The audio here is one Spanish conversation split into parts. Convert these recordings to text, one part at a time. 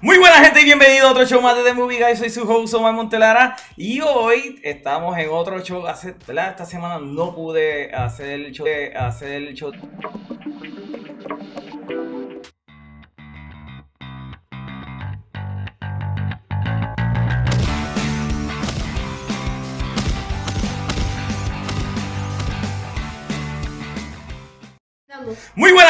Muy buena gente y bienvenido a otro show más de The Movie Guys. Soy su host Omar Montelara y hoy estamos en otro show. Hace. Esta semana no pude hacer el show. Hacer el show.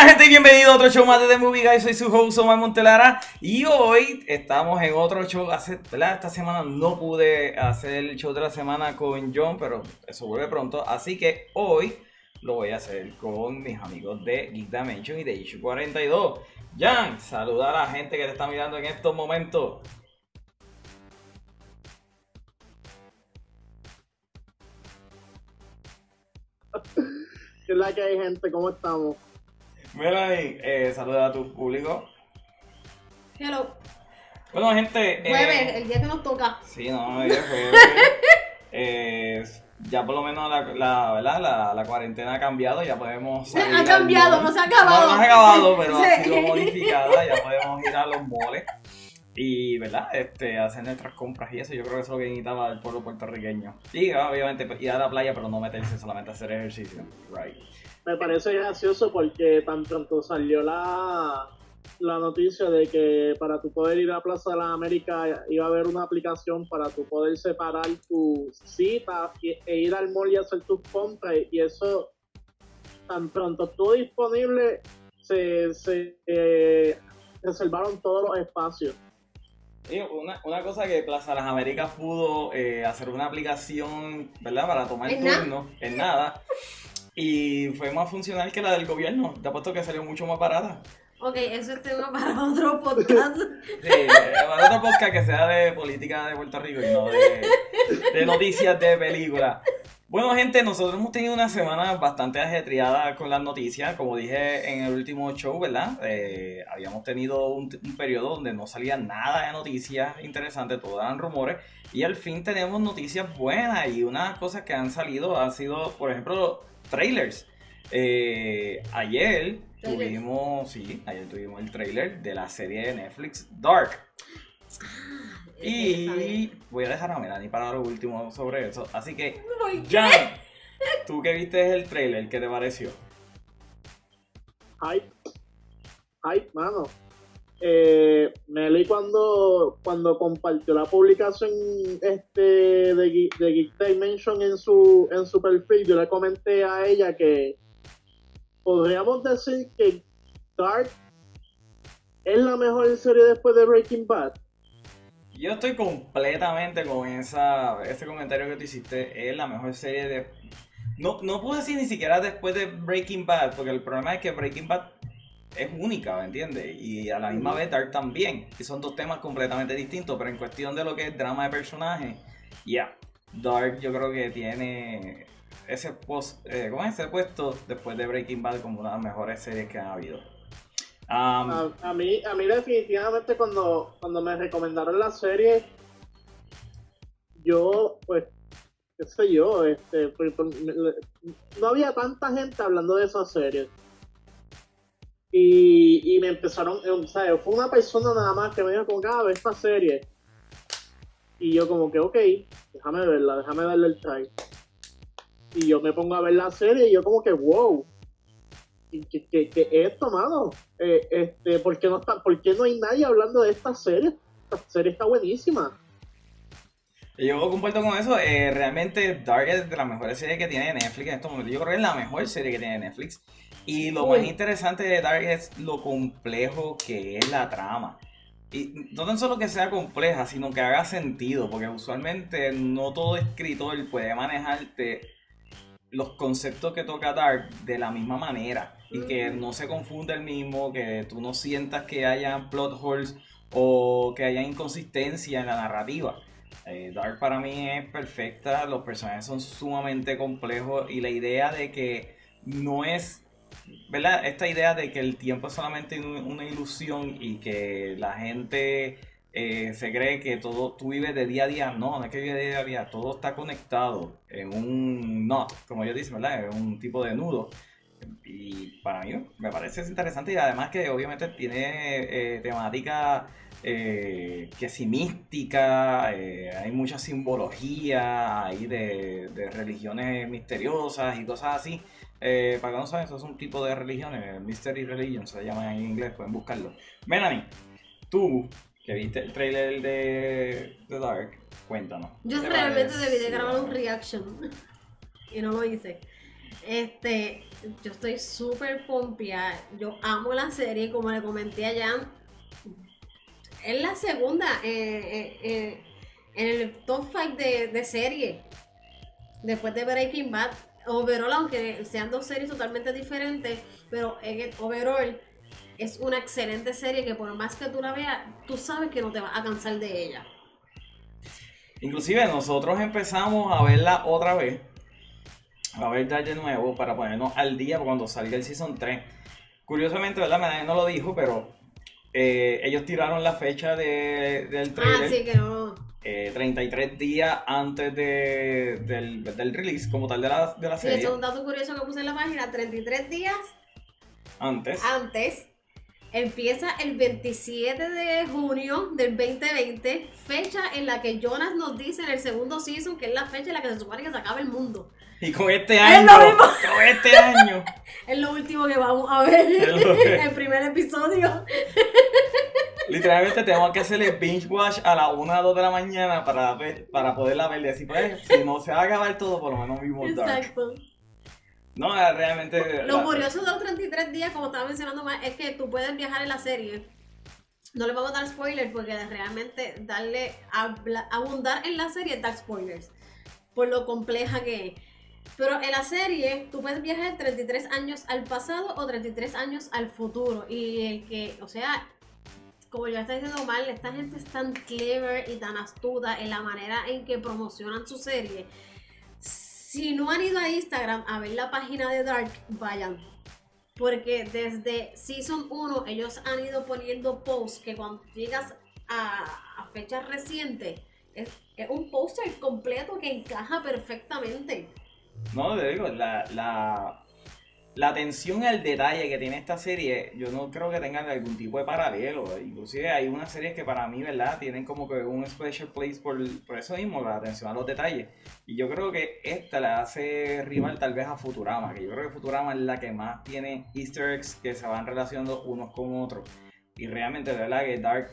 Gente y bienvenido a otro show más de The Movie Guys. Soy su host Omar Montelara y hoy estamos en otro show. Hace. Esta semana no pude hacer el show de la semana con John, pero eso vuelve pronto. Así que hoy lo voy a hacer con mis amigos de Geek Dimension y de Issue 42. Jan, saluda a la gente que te está mirando en estos momentos. ¿Qué es la que hay, gente? ¿Cómo estamos? Melanie, eh, saluda a tu público. Hello. Bueno, gente. eh, Jueves, el día que nos toca. Sí, no, hoy es jueves. Eh, ya por lo menos la, la, ¿verdad? la, la cuarentena ha cambiado, ya podemos salir Ha cambiado, no se ha acabado. No, no se ha acabado, pero ha Sí. sido modificada, ya podemos ir a los moles y, ¿verdad? Este, hacer nuestras compras y eso, yo creo que eso es lo que necesitaba el pueblo puertorriqueño. Y obviamente ir a la playa, pero no meterse solamente a hacer ejercicio. Right. Me parece gracioso porque tan pronto salió la, la noticia de que para tu poder ir a Plaza de las Américas iba a haber una aplicación para tu poder separar tus citas e ir al mall y hacer tus compras y eso tan pronto estuvo disponible se, se eh, reservaron todos los espacios. Y una, una cosa que Plaza Las Américas pudo eh, hacer una aplicación, ¿verdad? Para tomar turno, en nada. Y fue más funcional que la del gobierno. Te apuesto que salió mucho más barata. Ok, eso es tema para otro podcast. Sí, para otro podcast que sea de política de Puerto Rico y no de, de noticias de películas. Bueno, gente, nosotros hemos tenido una semana bastante ajetreada con las noticias. Como dije en el último show, ¿verdad? Eh, habíamos tenido un, un periodo donde no salía nada de noticias interesantes, todo eran rumores. Y al fin tenemos noticias buenas y unas cosas que han salido han sido, por ejemplo, trailers. Eh, ayer tuvimos, sí, ayer tuvimos el trailer de la serie de Netflix Dark. Y voy a dejar a Melanie para lo último sobre eso. Así que. Jan, tú que viste el trailer, ¿qué te pareció? Hype. Hype, mano. Eh, Meli cuando, cuando compartió la publicación este de, de Geek Dimension en su, en su perfil, yo le comenté a ella que podríamos decir que Dark es la mejor serie después de Breaking Bad. Yo estoy completamente con esa, ese comentario que tú hiciste. Es la mejor serie de. No, no puedo decir ni siquiera después de Breaking Bad, porque el problema es que Breaking Bad es única, ¿me entiendes? Y a la misma vez Dark también. Y son dos temas completamente distintos, pero en cuestión de lo que es drama de personaje, ya. Dark yo creo que tiene ese, post, eh, ¿cómo es? ese puesto después de Breaking Bad como una de las mejores series que han habido. Um, A, a mí, a mí definitivamente cuando, cuando me recomendaron la serie, yo, pues, qué sé yo, este, pues, pues, no había tanta gente hablando de esa serie. Y, y me empezaron, eh, o sea, fue una persona nada más que me dijo como que, ah, ve esta serie. Y yo como que, ok, déjame verla, déjame darle el try. Y yo me pongo a ver la serie y yo como que, wow. ¿Qué, qué, qué- es esto, mano? Eh, este, ¿por, qué no está, ¿Por qué no hay nadie hablando de esta serie? Esta serie está buenísima. Yo comparto con eso. eh, realmente Dark es de las mejores series que tiene Netflix en estos momentos. Yo creo que es la mejor serie que tiene Netflix. Y lo Uy. más interesante de Dark es lo complejo que es la trama. Y no tan solo que sea compleja, sino que haga sentido. Porque usualmente no todo escritor puede manejarte los conceptos que toca Dark de la misma manera. Y que no se confunda el mismo, que tú no sientas que haya plot holes o que haya inconsistencia en la narrativa. Eh, Dark para mí es perfecta, los personajes son sumamente complejos y la idea de que no es, ¿verdad? Esta idea de que el tiempo es solamente un- una ilusión y que la gente eh, se cree que todo, tú vives de día a día, no, no es que vive de día a día, todo está conectado en un knot, como ellos dicen, ¿verdad? En un tipo de nudo. Y para mí me parece interesante y además que obviamente tiene eh, temática eh, que si mística, hay mucha simbología ahí de religiones misteriosas y cosas así. Eh, para que no saben, eso es un tipo de religiones, Mystery Religion se llaman en inglés, pueden buscarlo. Melanie, tú que viste el trailer de, de Dark, cuéntanos. Yo ¿qué te realmente debí de grabar un reaction y no lo hice. Este, yo estoy súper pompeada. Yo amo la serie, como le comenté a Jan. Es la segunda eh, eh, eh, en el top 5 de, de serie. Después de Breaking Bad. Overall, aunque sean dos series totalmente diferentes, pero el overall es una excelente serie que por más que tú la veas, tú sabes que no te vas a cansar de ella. Inclusive nosotros empezamos a verla otra vez, a ver Dark de nuevo para ponernos al día cuando salga el Season 3. Curiosamente, ¿verdad? Melanie no lo dijo, pero eh, ellos tiraron la fecha de- del Ah, trailer sí, que no. Eh, 33 días antes de- del, del release como tal de la, de la Sí, serie. eso es un dato curioso que puse en la página. 33 días Antes. antes. Empieza el 27 de junio del 2020, fecha en la que Jonas nos dice en el segundo season que es la fecha en la que se supone que se acaba el mundo. Y con este Es año, lo mismo. con este año. Es lo último que vamos a ver Es el primer episodio. Literalmente tenemos que hacerle binge watch a las 1 o 2 de la mañana para, ver, para poderla ver. Y así, pues, si no se va a acabar todo, por lo menos vimos Dark. Exacto. No, es realmente. Lo la- curioso de los 33 días, como estaba mencionando más, es que tú puedes viajar en la serie. No le vamos a dar spoilers porque realmente darle habla- abundar en la serie es dar spoilers. Por lo compleja que es. Pero en la serie tú puedes viajar 33 años al pasado o 33 años al futuro. Y el que, o sea, como ya está diciendo mal, esta gente es tan clever y tan astuta en la manera en que promocionan su serie. Si no han ido a Instagram a ver la página de Dark, vayan. Porque desde Season 1 ellos han ido poniendo posts que cuando llegas a, a fechas recientes es, es un póster completo que encaja perfectamente. No, te digo, la, la atención al detalle que tiene esta serie, yo no creo que tengan algún tipo de paralelo. Inclusive hay unas series que para mí, ¿verdad? Tienen como que un special place por, por eso mismo, la atención a los detalles. Y yo creo que esta la hace rival tal vez a Futurama, que yo creo que Futurama es la que más tiene easter eggs que se van relacionando unos con otros. Y realmente, de verdad que Dark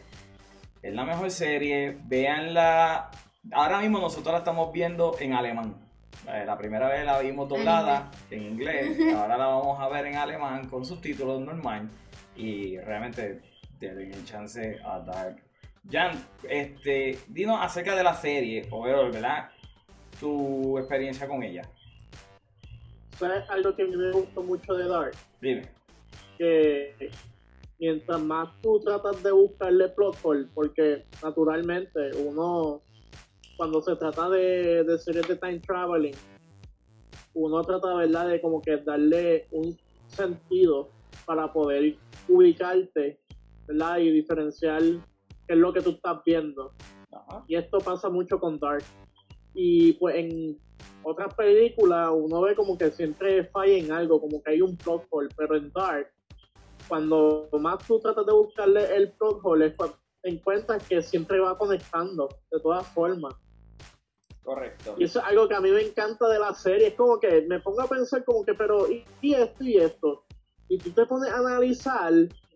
es la mejor serie. Véanla. Ahora mismo nosotros la estamos viendo en alemán. Eh, La primera vez la vimos doblada en inglés, ahora la vamos a ver en alemán con subtítulos normal y realmente denle el chance a Dark. Jan, este, dinos acerca de la serie, overall, ¿verdad? Tu experiencia con ella. ¿Sabes algo que a mí me gustó mucho de Dark? Dime. que mientras más tú tratas de buscarle plot hole, porque naturalmente uno, cuando se trata de, de series de time traveling, uno trata, ¿verdad?, de como que darle un sentido para poder ubicarte, ¿verdad?, y diferenciar qué es lo que tú estás viendo. Ajá. Y esto pasa mucho con Dark. Y pues en otras películas uno ve como que siempre falla en algo, como que hay un plot hole, pero en Dark, cuando más tú tratas de buscarle el plot hole, es cuando encuentras que siempre va conectando, de todas formas. Correcto. Y eso es algo que a mí me encanta de la serie, es como que me pongo a pensar como que, pero ¿y, esto y esto? Y tú te pones a analizar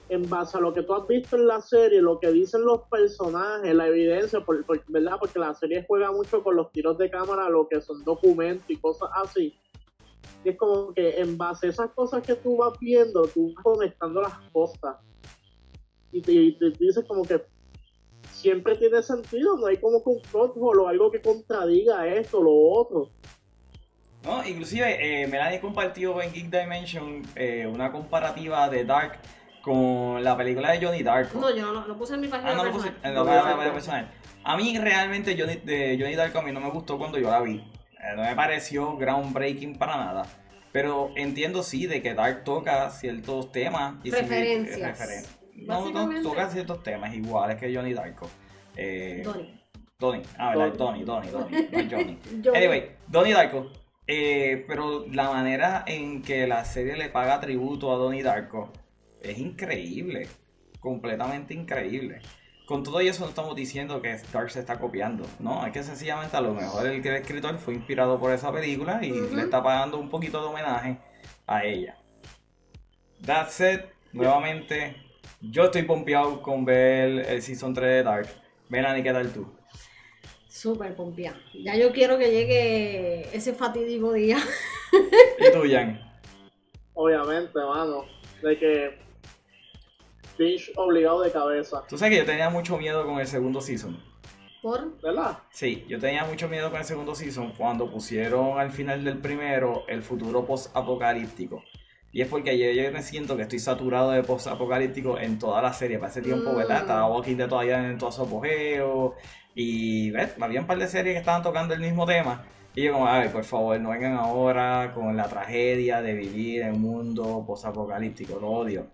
en base a lo que tú has visto en la serie, lo que dicen los personajes, la evidencia, por- ¿verdad? Porque la serie juega mucho con los tiros de cámara, lo que son documentos y cosas así. Y es como que en base a esas cosas que tú vas viendo, tú vas conectando las cosas. Y te, y te dices como que siempre tiene sentido, no hay como que un hole o algo que contradiga esto, lo otro. No, inclusive eh, Melanie compartió en Geek Dimension eh, una comparativa de Dark con la película de Johnny Darko. No, yo no lo, puse en mi página Ah, no lo puse en la No, página personal. A mí realmente Johnny, de Johnny Darko a mí no me gustó cuando yo la vi. Eh, no me pareció groundbreaking para nada. Pero entiendo sí de que Dark toca ciertos temas. Y sí, Referencias. eh, referen- no, no, Básicamente. toca ciertos temas iguales que Johnny Darko. Eh, Donnie. Donnie. Ah, verdad, Donnie. Donnie, Donnie, Donnie, no es Johnny. Johnny. Anyway, Donnie Darko. eh, pero la manera en que la serie le paga tributo a Donnie Darko es increíble. Completamente increíble. con todo eso no estamos diciendo que Dark se está copiando, ¿no? Es que sencillamente a lo mejor el escritor fue inspirado por esa película y le está pagando un poquito de homenaje a ella. That said, nuevamente, yo estoy pompeado con ver el Season 3 de Dark. Melanie, ¿qué tal tú? Súper pompeado. Ya yo quiero que llegue ese fatídico día. ¿Y tú, Jan? Obviamente, mano. De que Finch obligado de cabeza. Tú sabes que yo tenía mucho miedo con el segundo season. ¿Por? ¿Verdad? Sí, yo tenía mucho miedo con el segundo season cuando pusieron al final del primero el futuro post-apocalíptico. Y es porque yo, yo me siento que estoy saturado de post-apocalíptico en toda la serie. Para ese tiempo, ¿verdad? Mm. Estaba Walking Dead todavía en todo su apogeo. Y, ¿ves? Había un par de series que estaban tocando el mismo tema. Y yo como, ay, por favor, no vengan ahora con la tragedia de vivir en un mundo post-apocalíptico. Lo odio.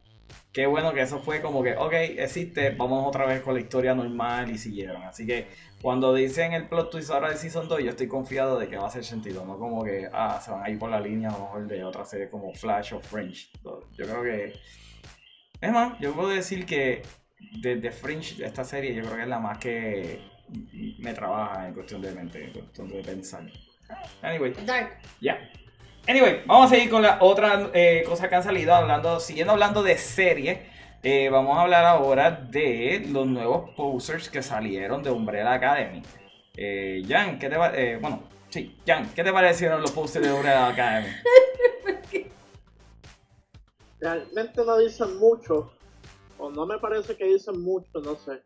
Qué bueno que eso fue como que, ok, existe, vamos otra vez con la historia normal y siguieron. Así que cuando dicen el plot twist ahora de Season 2, yo estoy confiado de que va a hacer sentido. No como que, ah, se van a ir por la línea a lo mejor de otra serie como Flash o Fringe. Yo creo que... Es más, yo puedo decir que desde Fringe, esta serie, yo creo que es la más que me trabaja en cuestión de mente, en cuestión de pensar. Anyway, Dark. ya. Anyway, vamos a seguir con la otra eh, cosa que han salido, hablando, siguiendo hablando de serie. eh, vamos a hablar ahora de los nuevos posters que salieron de Umbrella Academy. Eh, Jan, ¿qué te eh, bueno, sí, Jan, ¿qué te parecieron los posters de Umbrella Academy? Realmente no dicen mucho. O no me parece que dicen mucho, no sé.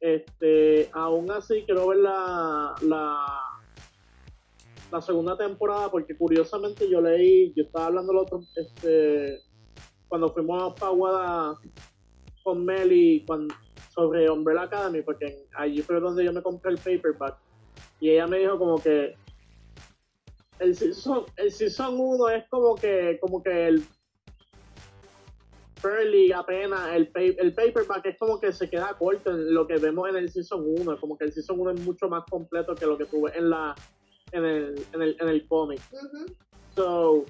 Este, aún así quiero ver la, la, la segunda temporada porque curiosamente yo leí, yo estaba hablando el otro, este, cuando fuimos a Paguada con Meli cuando, sobre Umbrella Academy, porque allí fue donde yo me compré el paperback. Y ella me dijo como que el season, el season 1 es como que, como que el Fairly apenas el, pa- el paperback es como que se queda corto en lo que vemos en el season 1 como que el season 1 es mucho más completo que lo que tuve en la en el, en el, en el cómic Ujú. so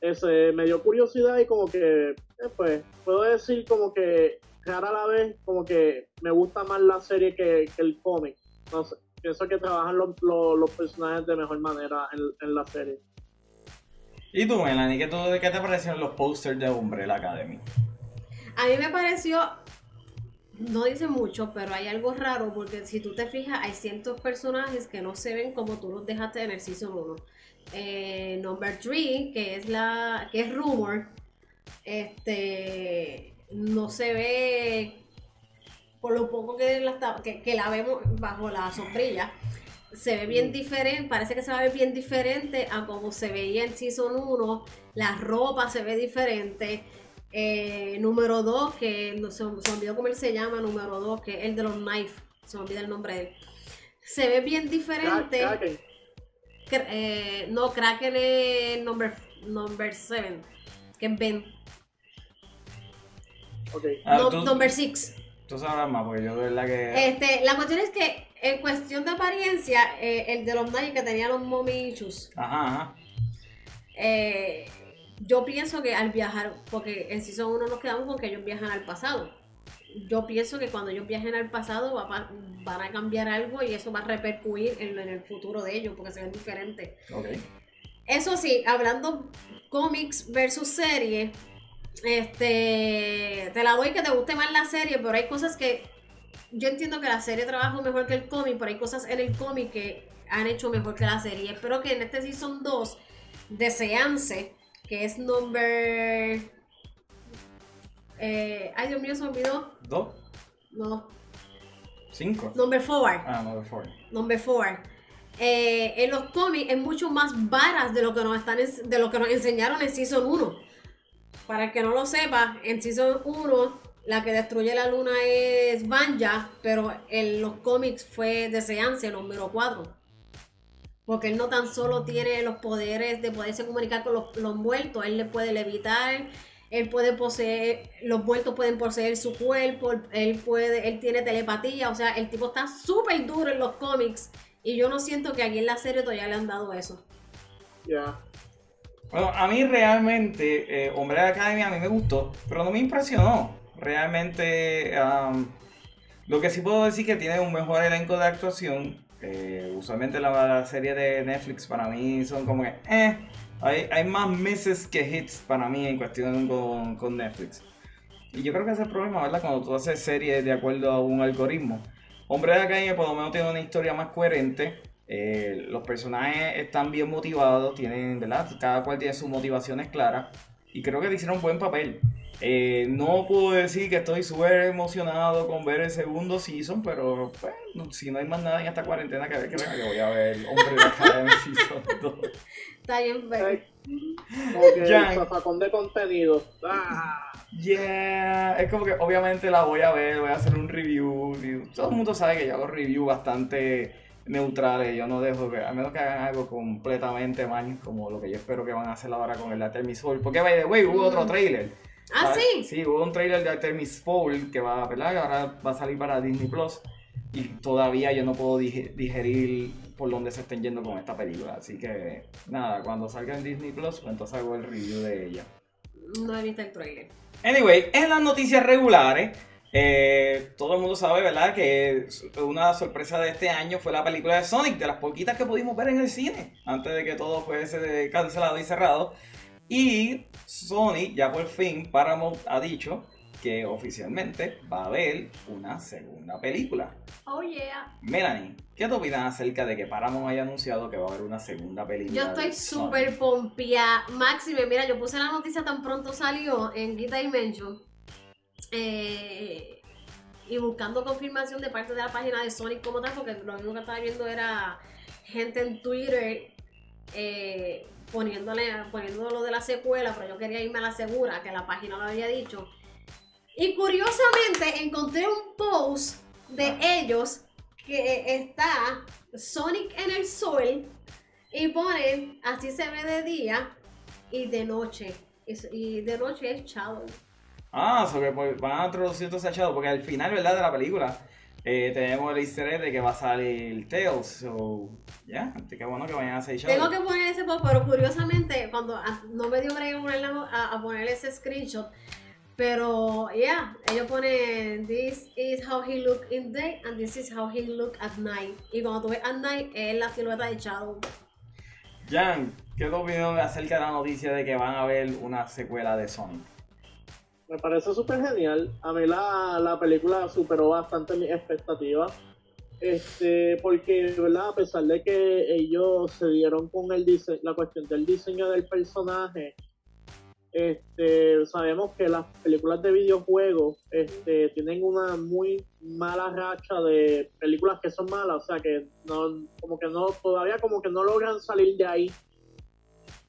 ese me dio curiosidad y como que eh, pues puedo decir como que rara a la vez como que me gusta más la serie que, que el cómic no sé pienso que trabajan los, los, los personajes de mejor manera en, en la serie ¿Y tú, Melanie, qué, tú- qué te parecieron los posters de Umbrella Academy? A mí me pareció, no dice mucho, pero hay algo raro porque si tú te fijas, hay ciertos personajes que no se ven como tú los dejaste en el Season 1. Eh, number 3, que es la que es Rumor, este no se ve por lo poco que la, que, que la vemos bajo la sombrilla. Se ve bien diferente, parece que se va a ver bien diferente a como se veía en Season 1. La ropa se ve diferente. Eh, número 2, que no, se, se me olvidó cómo él se llama, número 2, que es el de los knife, se me olvida el nombre de él. Se ve bien diferente. Kraken. Cra- eh, no, Kraken es number, number 7, que es Ben. ok Ah, No, tú, number 6. tú sabrás más, porque yo de verdad que... Este, la cuestión es que en cuestión de apariencia, eh, el de los Nike que tenía los mommy issues, Ajá, ajá. eh, yo pienso que al viajar, porque en Season 1 nos quedamos con que ellos viajan al pasado. Yo pienso que cuando ellos viajen al pasado va pa- van a cambiar algo y eso va a repercutir en, en el futuro de ellos porque se ven diferentes. Ok. Eso sí, hablando cómics versus serie, este, te la doy que te guste más la serie, pero hay cosas que yo entiendo que la serie trabaja mejor que el cómic, pero hay cosas en el cómic que han hecho mejor que la serie. Espero que en este season 2 de Seance, que es number... eh, ay, Dios mío, se olvidó. ¿Dos? No, ¿Cinco? number 4. Ah, de four. Number 4. en los cómics es mucho más varas de lo que nos están de lo que nos enseñaron en Season 1. Para el que no lo sepa, en Season 1 la que destruye la luna es Vanya, pero en los cómics fue de Seance, número 4. Porque él no tan solo tiene los poderes de poderse comunicar con los, los muertos, él le puede levitar, él puede poseer, los muertos pueden poseer su cuerpo, él puede, él tiene telepatía, o sea, el tipo está súper duro en los cómics y yo no siento que aquí en la serie todavía le han dado eso. ya Bueno, a mí realmente, eh, Umbrella Academy a mí me gustó, pero no me impresionó. Realmente, um, Lo que sí puedo decir que tiene un mejor elenco de actuación. Eh, usualmente la, la serie de Netflix para mí son como que, eh, hay, hay más misses que hits para mí en cuestión con, con Netflix. Y yo creo que ese es el problema, ¿verdad? Cuando tú haces series de acuerdo a un algoritmo. Hombre de la calle por lo menos tiene una historia más coherente. eh, los personajes están bien motivados, tienen, ¿verdad? Cada cual tiene sus motivaciones claras. Y creo que le hicieron un buen papel. Eh, no puedo decir que estoy súper emocionado con ver el segundo season, pero pues, no- si no hay más nada en esta cuarentena que ver, que venga que voy a ver Hombre de la Calle Season 2. Está bien, pero... Ay, Como que Ya. el zafacón de contenido. Ah, Yeah, es como que obviamente la voy a ver, voy a hacer un review. todo el mundo sabe que yo hago reviews bastante neutrales. Yo no dejo que, a menos que hagan algo completamente mal, como lo que yo espero que van a hacer ahora con el de Artemis Fowl. Porque, by the way, hubo otro Mm. trailer. Ah, sí. Sí, hubo un trailer de Artemis Fowl que va, ¿verdad? Que ahora va a salir para Disney Plus. Y todavía yo no puedo dige- digerir por dónde se estén yendo con esta película. Así que, nada, cuando salga en Disney Plus, entonces hago el review de ella. No he visto el trailer. Anyway, en las noticias regulares, eh, todo el mundo sabe, ¿verdad? Que una sorpresa de este año fue la película de Sonic, de las poquitas que pudimos ver en el cine, antes de que todo fuese cancelado y cerrado. Y Sonic, ya por fin, Paramount ha dicho que oficialmente va a haber una segunda película. Oh, yeah. Melanie, ¿qué te opinas acerca de que Paramount haya anunciado que va a haber una segunda película? Yo estoy súper pompia. Máxime, mira, yo puse la noticia tan pronto salió en Gita Dimension. eh, y buscando confirmación de parte de la página de Sonic como tal, porque lo único que estaba viendo era gente en Twitter eh, poniéndole, poniendo lo de la secuela, pero yo quería irme a la segura, que la página lo había dicho. Y curiosamente encontré un post de ellos que está Sonic en el sol y ponen así se ve de día y de noche. Y, y de noche es Shadow. Ah, sobre pues, van a introducir entonces a Shadow, porque al final, ¿verdad? De la película eh, tenemos el easter egg de que va a salir Tails. So, ya, así que bueno que vayan a hacer. Tengo que poner ese post, pero curiosamente, cuando ah, no me dio break a, a poner ese screenshot, pero ya, ellos ponen This is how he look in day and this is how he look at night. Y cuando tú ves at night, es la silueta de Shadow. Jan, ¿qué tu opinión acerca de la noticia de que van a haber una secuela de Sonic? Me parece súper genial. A mí la, la película superó bastante mis expectativas. Este, porque, ¿verdad? A pesar de que ellos se dieron con el dise- la cuestión del diseño del personaje, este, sabemos que las películas de videojuegos este, tienen una muy mala racha de películas que son malas, o sea que no, como que no, todavía como que no logran salir de ahí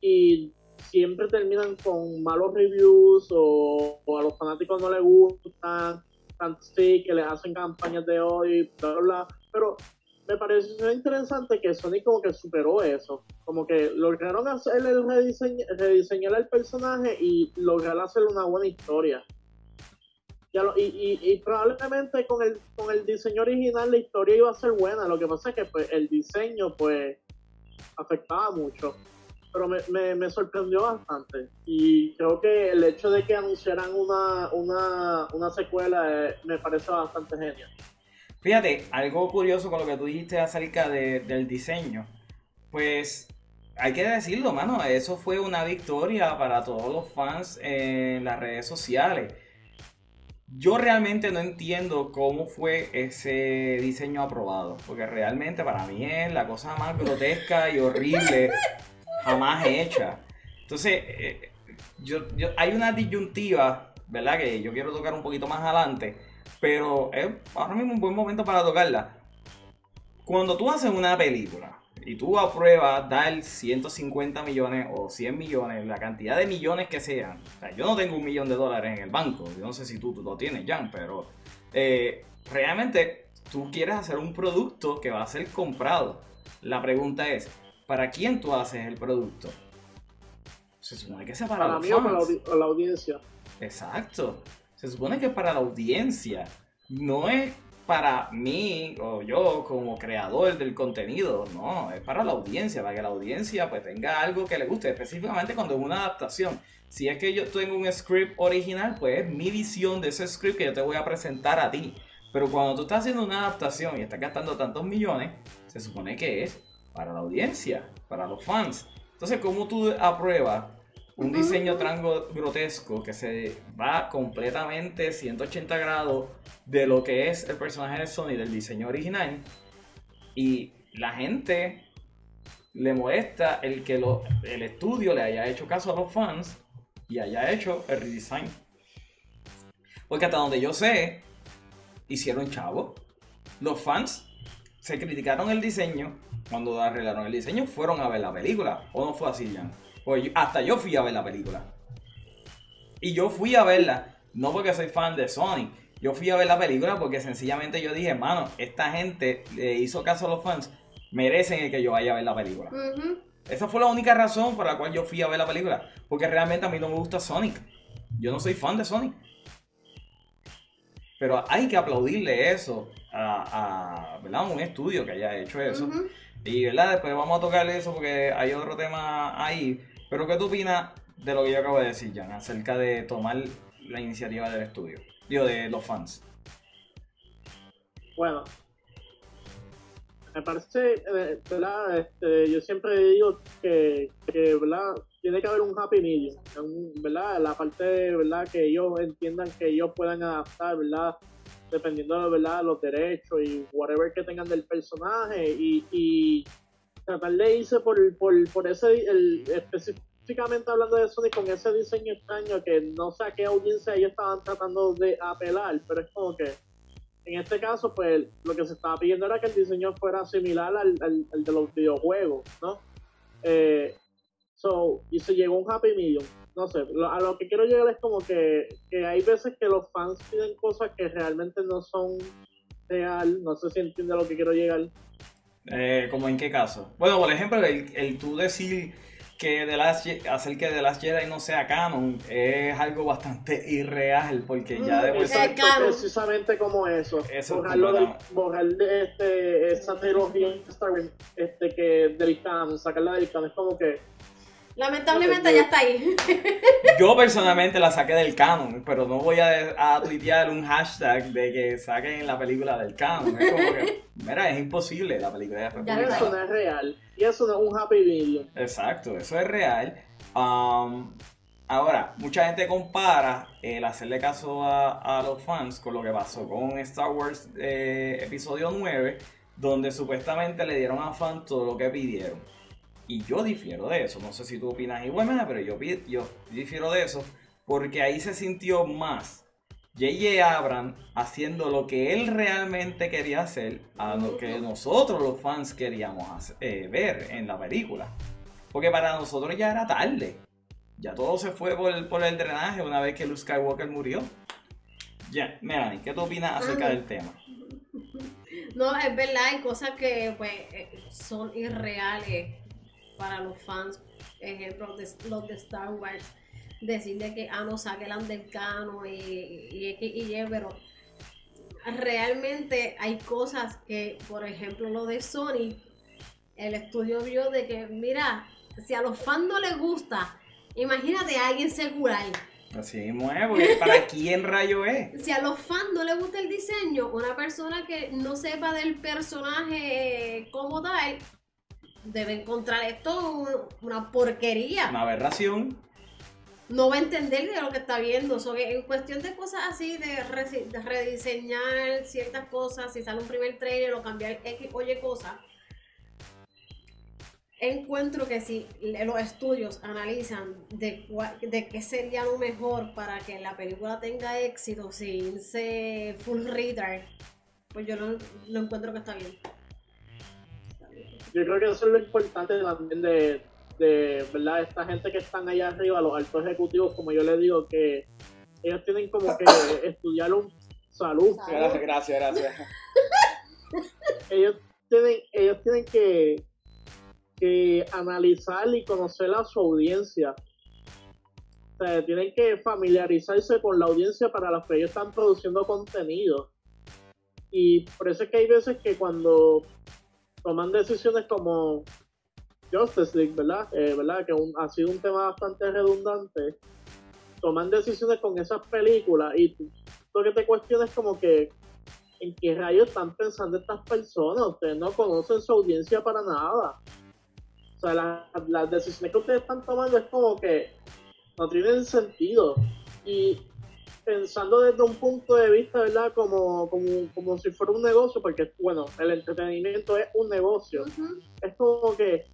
y siempre terminan con malos reviews o, a los fanáticos no les gustan, tanto sí que les hacen campañas de hoy, bla, bla, bla. pero me pareció interesante que Sonic como que superó eso, como que lograron hacer el rediseñar el personaje y lograr hacer una buena historia. Y, y probablemente con el, con el diseño original la historia iba a ser buena, lo que pasa es que pues, el diseño pues afectaba mucho pero me, me, me sorprendió bastante. Y creo que el hecho de que anunciaran una, una, una secuela eh, me parece bastante genial. Fíjate, algo curioso con lo que tú dijiste acerca de- del diseño. Pues hay que decirlo, mano, eso fue una victoria para todos los fans en las redes sociales. Yo realmente no entiendo cómo fue ese diseño aprobado, porque realmente para mí es la cosa más grotesca y horrible jamás hecha. Entonces, eh, yo, yo- hay una disyuntiva, ¿verdad? Que yo quiero tocar un poquito más adelante, pero es ahora mismo un buen momento para tocarla. Cuando tú haces una película y tú apruebas dar 150 millones o 100 millones, la cantidad de millones que sean, o sea, yo no tengo un millón de dólares en el banco, yo no sé si tú, tú lo tienes, Jan, pero eh, realmente tú quieres hacer un producto que va a ser comprado. La pregunta es, ¿para quién tú haces el producto? Se supone que sea para, Para los mí o para la, audi- audiencia. Exacto. Se supone que es para la audiencia. No es para mí o yo como creador del contenido. No, es para la audiencia, para que la audiencia pues tenga algo que le guste. Específicamente cuando es una adaptación. Si es que yo tengo un script original, pues es mi visión de ese script que yo te voy a presentar a ti. Pero cuando tú estás haciendo una adaptación y estás gastando tantos millones, se supone que es para la audiencia, para los fans. Entonces, ¿cómo tú apruebas un diseño tan grotesco que se va completamente 180 grados de lo que es el personaje de Sony, del diseño original? Y la gente le molesta el que el estudio le haya hecho caso a los fans y haya hecho el redesign. Porque hasta donde yo sé, hicieron chavo. Los fans se criticaron el diseño. Cuando arreglaron el diseño, fueron a ver la película. ¿O no fue así, ya? Pues hasta yo fui a ver la película. Y yo fui a verla, no porque soy fan de Sony. Yo fui a ver la película porque sencillamente yo dije, hermano, esta gente le hizo caso a los fans, merecen el que yo vaya a ver la película. Esa fue la única razón por la cual yo fui a ver la película. Porque realmente a mí no me gusta Sonic. Yo no soy fan de Sonic. Pero hay que aplaudirle eso a, un estudio que haya hecho eso. Y ¿verdad? después vamos a tocarle eso porque hay otro tema ahí. Pero ¿qué tú opinas de lo que yo acabo de decir, Jan, acerca de tomar la iniciativa del estudio? Digo, de los fans. Bueno, me parece, eh, ¿verdad? Este, yo siempre digo que, ¿verdad? Tiene que haber un happy medium, ¿verdad? La parte, ¿verdad? Que ellos entiendan que ellos puedan adaptar, ¿verdad? Dependiendo, de ¿verdad? Los derechos y whatever que tengan del personaje y, y tratar de irse por, por, por ese, el, específicamente hablando de Sonic, con ese diseño extraño que no sé a qué audiencia ellos estaban tratando de apelar, pero es como que en este caso, pues lo que se estaba pidiendo era que el diseño fuera similar al, de los videojuegos, ¿no? Eh, so, y se llegó un happy medium. No sé, a lo que quiero llegar es como que, que hay veces que los fans piden cosas que realmente no son real. No sé si entiende lo que quiero llegar. Eh, ¿Como en qué caso? Bueno, por ejemplo, el, el tú decir que The Last, hacer que The Last Jedi no sea canon es algo bastante irreal porque ya mm, de Exacto, precisamente como eso. eso borrar, de, este, esa trilogía este, que del canon, sacarla del canon, es como que Lamentablemente ya está ahí. Yo personalmente la saqué del canon, pero no voy a, a tuitear un hashtag de que saquen la película del canon. Es como que, mira, es imposible la película de Eso no es real. Y eso no es un happy video. Exacto, eso es real. Um, ahora, mucha gente compara el hacerle caso a, los fans con lo que pasó con Star Wars eh, Episodio 9, donde supuestamente le dieron a fans todo lo que pidieron. Y yo difiero de eso. No sé si tú opinas igualmente, pero yo, yo difiero de eso porque ahí se sintió más J.J. Abrams haciendo lo que él realmente quería hacer a lo que nosotros los fans queríamos eh, ver en la película. Porque para nosotros ya era tarde. Ya todo se fue por el, por el drenaje una vez que Luke Skywalker murió. Ya, Melanie, ¿qué tú opinas acerca del tema? No, es verdad, hay cosas que pues eh, son irreales para los fans, ejemplo, de, los de Star Wars, decirle que, ah, no, el del cano y, y, y, y, pero realmente hay cosas que, por ejemplo, lo de Sony, el estudio vio de que, mira, si a los fans no les gusta, imagínate a alguien secular. Así mismo es, para quién rayo es. Si a los fans no les gusta el diseño, una persona que no sepa del personaje como tal, debe encontrar esto una porquería. Una aberración. No va a entender de lo que está viendo. en cuestión de cosas así, de, rediseñar ciertas cosas, si sale un primer trailer o cambiar X o Y cosas, encuentro que si los estudios analizan de, de qué sería lo mejor para que la película tenga éxito sin ser full retard, pues yo no, no encuentro que está bien yo creo que eso es lo importante también de, de ¿verdad? Esta gente que están allá arriba, los altos ejecutivos, como yo les digo, que ellos tienen como que estudiar un salud. Gracias, gracias, gracias. ellos tienen, ellos tienen que, que analizar y conocer a su audiencia. O sea, tienen que familiarizarse con la audiencia para las que ellos están produciendo contenido. Y por eso es que hay veces que cuando toman decisiones como Justice League, ¿verdad? Eh, ¿verdad? Que ha sido un tema bastante redundante. Toman decisiones con esas películas y lo que te cuestiones como que en qué rayos están pensando estas personas? Ustedes no conocen su audiencia para nada. O sea, la- las decisiones que ustedes están tomando es como que no tienen sentido. Y pensando desde un punto de vista, ¿verdad? Como, como, como si fuera un negocio, porque, bueno, el entretenimiento es un negocio. Es como que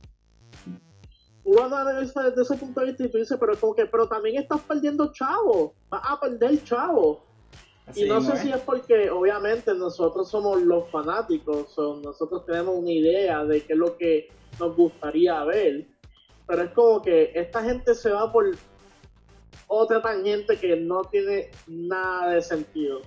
uno analiza desde ese punto de vista y tú dices, pero es como que, pero también estás perdiendo chavo, vas a perder chavo. Así y no sé es. si es porque, obviamente, nosotros somos los fanáticos, o nosotros tenemos una idea de qué es lo que nos gustaría ver, pero es como que esta gente se va por otra tangente que no tiene nada de sentido.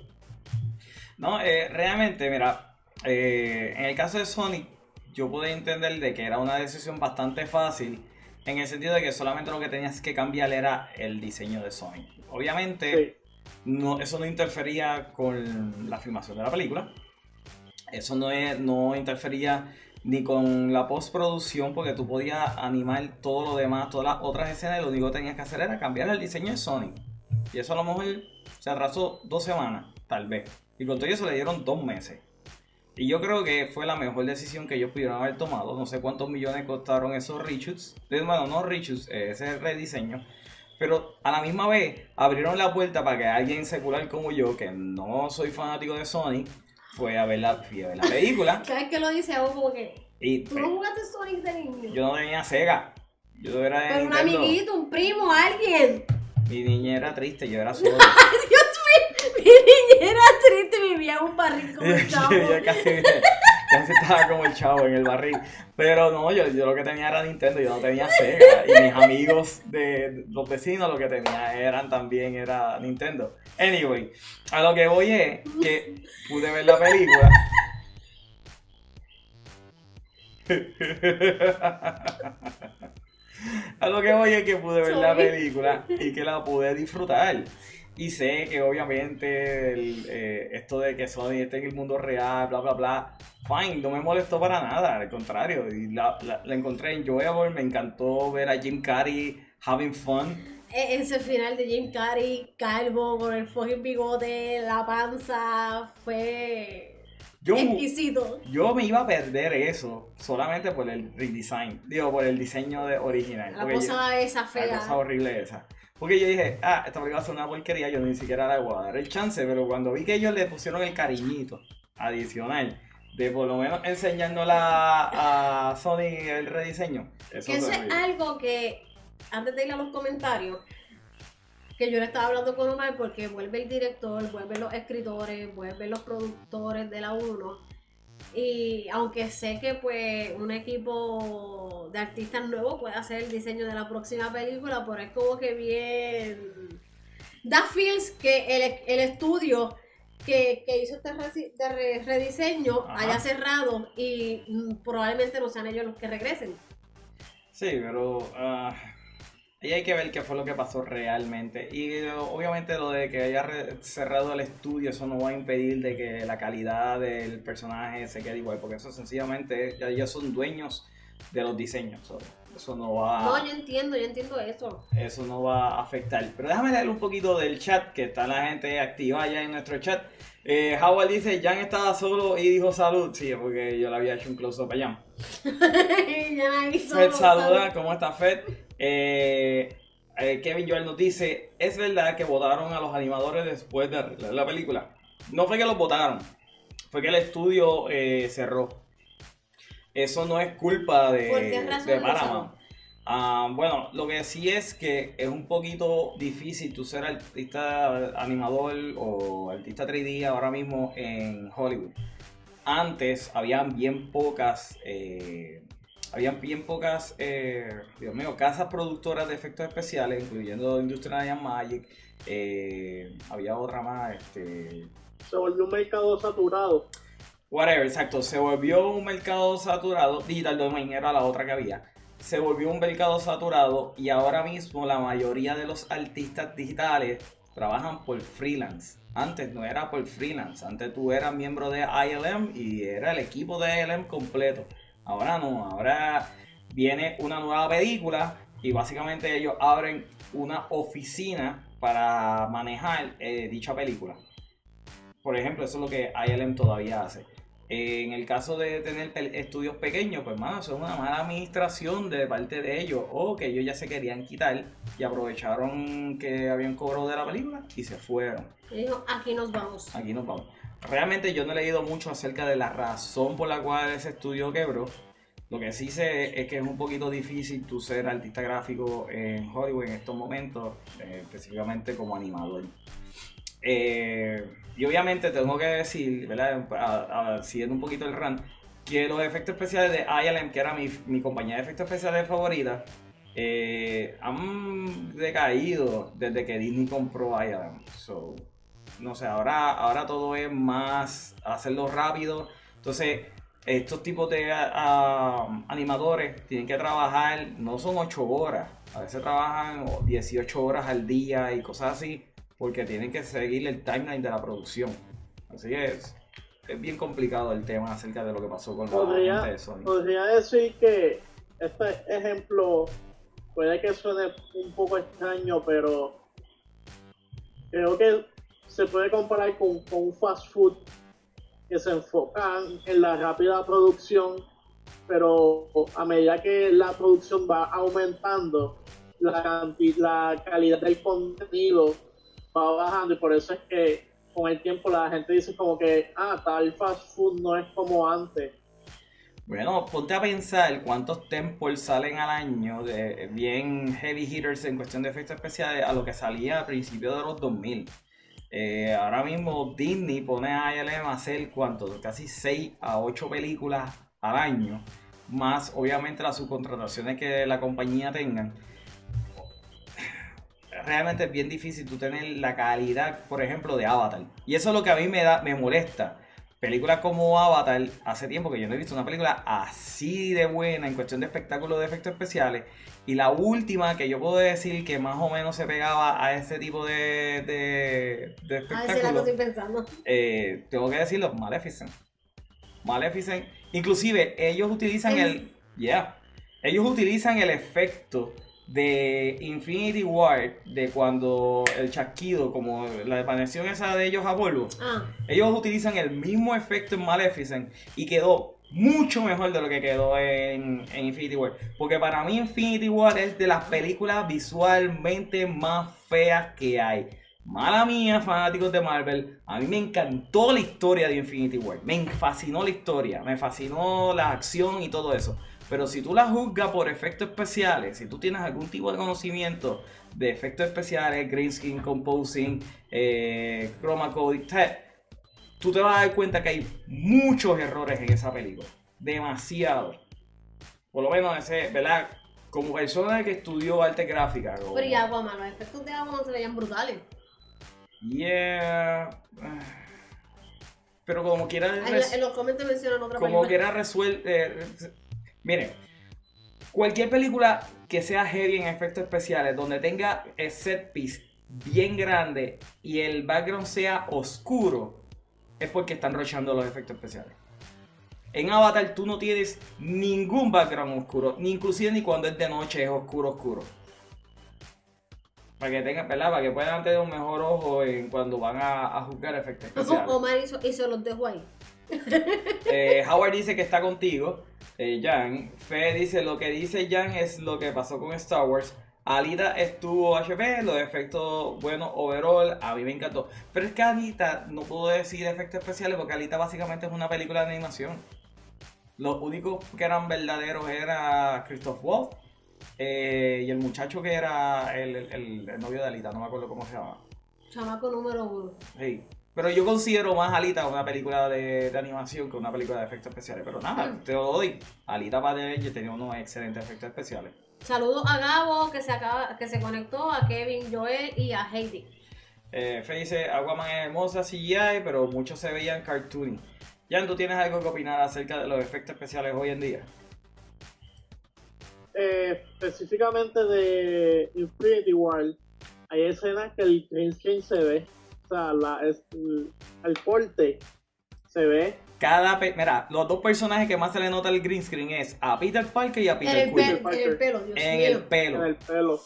No, eh, realmente, mira, eh, en el caso de Sonic, yo pude entender de que era una decisión bastante fácil, en el sentido de que solamente lo que tenías que cambiar era el diseño de Sonic. Obviamente, Sí. no, eso no interfería con la filmación de la película. Eso no, es- no interfería ni con la postproducción, porque tú podías animar todo lo demás, todas las otras escenas, y lo único que tenías que hacer era cambiar el diseño de Sonic. Y eso a lo mejor se atrasó dos semanas, tal vez. Y con todo eso le dieron dos meses. Y yo creo que fue la mejor decisión que ellos pudieron haber tomado. No sé cuántos millones costaron esos. Eh, Bueno, no reshoots, eh, ese rediseño. Pero a la misma vez abrieron la puerta para que alguien secular como yo, que no soy fanático de Sonic, fue a ver la, fui a ver la película. Vez que lo dice, hago como que. y ¿Tú no jugaste Sonic de niño? yo no tenía Sega. Yo era de Pero un amiguito, un primo, alguien. Mi niña era triste, yo era solo. Dios mío, mi niña era triste, vivía en un barril como el chavo. yo casi, casi estaba como el chavo en el barril. Pero no, yo, yo lo que tenía era Nintendo, yo no tenía Sega. Y mis amigos de los vecinos lo que tenía eran también era Nintendo. Anyway, a lo que voy es que pude ver la película. A lo que voy es que pude ver la película y que la pude disfrutar. Y sé que obviamente el, eh, esto de que Sony esté en el mundo real, bla, bla, bla, fine, no me molestó para nada, al contrario. Y la, la, la encontré enjoyable, me encantó ver a Jim Carrey having fun. E- Ese final de Jim Carrey, calvo, con el fucking bigote, la panza, fue Yo, exquisito. yo me iba a perder eso solamente por el redesign, digo, por el diseño de original. La cosa esa La fea. cosa horrible esa. Porque yo dije, ah, esta película va a ser una porquería, yo ni siquiera le voy a dar el chance, pero cuando vi que ellos le pusieron el cariñito adicional de por lo menos enseñándola a Sony el rediseño, eso Que eso es algo que, antes de ir a los comentarios, que yo le estaba hablando con Omar porque vuelve el director, vuelven los escritores, vuelven los productores de la 1. Y aunque sé que pues un equipo de artistas nuevos puede hacer el diseño de la próxima película, pero es como que bien... Da feels que el, el estudio que, que hizo este re- rediseño Ajá. haya cerrado y mm, probablemente no sean ellos los que regresen. Sí, pero ah, ahí hay que ver qué fue lo que pasó realmente. Y eh, obviamente lo de que haya cerrado el estudio, eso no va a impedir de que la calidad del personaje se quede igual, porque eso sencillamente ya son dueños de los diseños. so, Eso no va No, yo entiendo, yo entiendo eso. eso no va a afectar. Pero déjame leer un poquito del chat, que está la gente activa ya en nuestro chat. Eh, Howard dice, Jan estaba solo y dijo salud. Sí, porque yo le había hecho un close-up a Jan. Fed saluda, ¿cómo está Fed? Eh, eh, Kevin Joel nos dice, ¿es verdad que votaron a los animadores después de arreglar la película? No fue que los votaron, fue que el estudio eh, cerró. Eso no es culpa de, ¿Por qué razón de lo Paramount. Ah, bueno, lo que sí es que es un poquito difícil tú ser artista animador o artista 3D ahora mismo en Hollywood. Antes habían bien pocas, eh, habían bien pocas, eh, Dios mío, casas productoras de efectos especiales, incluyendo Industrial and Magic. eh, había otra más, este, Se volvió un mercado saturado. Whatever, exacto. Se volvió un mercado saturado. Digital Domain era la otra que había. Se volvió un mercado saturado y ahora mismo la mayoría de los artistas digitales trabajan por freelance. Antes no era por freelance. Antes tú eras miembro de ILM y era el equipo de ILM completo. Ahora no. Ahora viene una nueva película y básicamente ellos abren una oficina para manejar eh, dicha película. por ejemplo, eso es lo que ILM todavía hace. En el caso de tener estudios pequeños, pues mano, eso es una mala administración de parte de ellos, o que ellos ya se querían quitar y aprovecharon que habían cobro de la película y se fueron. Y dijo, aquí nos vamos. Aquí nos vamos. Realmente yo no he leído mucho acerca de la razón por la cual ese estudio quebró. Lo que sí sé es que es un poquito difícil tú ser artista gráfico en Hollywood en estos momentos, eh, específicamente como animador. Eh, y obviamente tengo que decir, ¿verdad? siguiendo un poquito el run, que los efectos especiales de ILM, que era mi, compañía de efectos especiales favorita, eh, han decaído desde que Disney compró ILM. So, no sé, ahora, ahora todo es más hacerlo rápido. Entonces, estos tipos de animadores tienen que trabajar, no son 8 horas, a veces trabajan 18 horas al día y cosas así porque tienen que seguir el timeline de la producción. Así que es, es bien complicado el tema acerca de lo que pasó con podría, la gente de Sony. Podría decir que este ejemplo puede que suene un poco extraño, pero creo que se puede comparar con, un fast food que se enfoca en la rápida producción, pero a medida que la producción va aumentando, la, la calidad del contenido va bajando y por eso es que con el tiempo la gente dice como que, ah, tal fast food no es como antes. Bueno, ponte a pensar cuántos tempos salen al año de bien heavy hitters en cuestión de efectos especiales a lo que salía a principios de los 2000. Eh, ahora mismo Disney pone a ILM a hacer cuántos, casi 6 a 8 películas al año, más obviamente las subcontrataciones que la compañía tengan realmente es bien difícil tú tener la calidad, por ejemplo, de Avatar. Y eso es lo que a mí me, da, me molesta. Películas como Avatar, hace tiempo que yo no he visto una película así de buena en cuestión de espectáculos de efectos especiales. Y la última que yo puedo decir que más o menos se pegaba a ese tipo de, de, de espectáculos. pensando. Eh, tengo que decirlo, Maleficent. Maleficent. Inclusive, ellos utilizan el. Yeah. Ellos utilizan el efecto de Infinity War, de cuando el chasquido, como la desvanección esa de ellos a polvo, ah. ellos utilizan el mismo efecto en Maleficent y quedó mucho mejor de lo que quedó en, Infinity War. Porque para mí Infinity War es de las películas visualmente más feas que hay. Mala mía, fanáticos de Marvel, a mí me encantó la historia de Infinity War. Me fascinó la historia, me fascinó la acción y todo eso. Pero si tú la juzgas por efectos especiales, si tú tienes algún tipo de conocimiento de efectos especiales, green screen, composing, eh, chroma code, tú te vas a dar cuenta que hay muchos errores en esa película. Demasiado. Por lo menos ese, ¿verdad? Como persona que estudió arte gráfica. Pero y agua, los efectos de agua no se veían brutales. Yeah. Pero como quiera. En, los comentarios mencionan otra Como quiera resuelve. Eh, Miren, cualquier película que sea heavy en efectos especiales, donde tenga el set piece bien grande y el background sea oscuro, es porque están rochando los efectos especiales. En Avatar tú no tienes ningún background oscuro, ni inclusive ni cuando es de noche es oscuro oscuro. Para que tengan, ¿verdad? Para que puedan tener un mejor ojo en cuando van a, juzgar efectos especiales. Omar hizo, hizo los dejo ahí. Eh, Howard dice que está contigo. Eh, Jan. Fe dice: Lo que dice Jan es lo que pasó con Star Wars. Alita estuvo HP, los efectos, bueno, overall, a mí me encantó. Pero es que Alita no puedo decir efectos especiales porque Alita básicamente es una película de animación. Los únicos que eran verdaderos era Christoph Waltz eh, y el muchacho que era el, el, novio de Alita, no me acuerdo cómo se llama. Chamaco número uno. Sí. Pero yo considero más Alita una película de, animación que una película de efectos especiales. Pero nada, mm. te lo doy. Alita Padre tenía unos excelentes efectos especiales. Saludos a Gabo que se acaba, que se conectó, a Kevin, Joel y a Heidi. Eh, Fe dice, Aquaman es hermosa CGI, pero muchos se veían cartoony. Jan, ¿tú tienes algo que opinar acerca de los efectos especiales hoy en día? Eh, específicamente de Infinity War, hay escenas que el green screen se ve o sea, la, el porte se ve. Cada mira, los dos personajes que más se le nota el green screen es a Peter Parker y a Peter Quill. En el pelo, Dios En el pelo. En el pelo.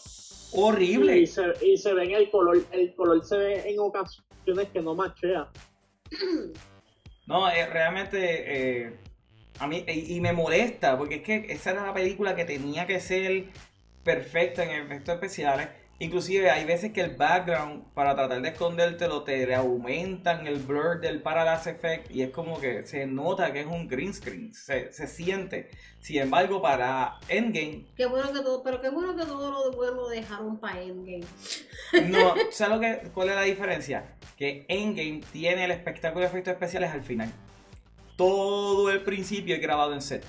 Horrible. Y se, y se ve en el color, el color se ve en ocasiones que no machea. No, eh, realmente eh, a mí y me molesta porque es que esa era la película que tenía que ser perfecta en efectos especiales. Inclusive hay veces que el background para tratar de escondértelo te aumentan el blur del parallax effect y es como que se nota que es un green screen, se, se siente. Sin embargo, para Endgame Qué bueno que todo, pero qué bueno que todo lo bueno lo dejaron para Endgame. No, ¿sabes lo que, cuál es la diferencia? Que Endgame tiene el espectáculo de efectos especiales al final. Todo el principio es grabado en set.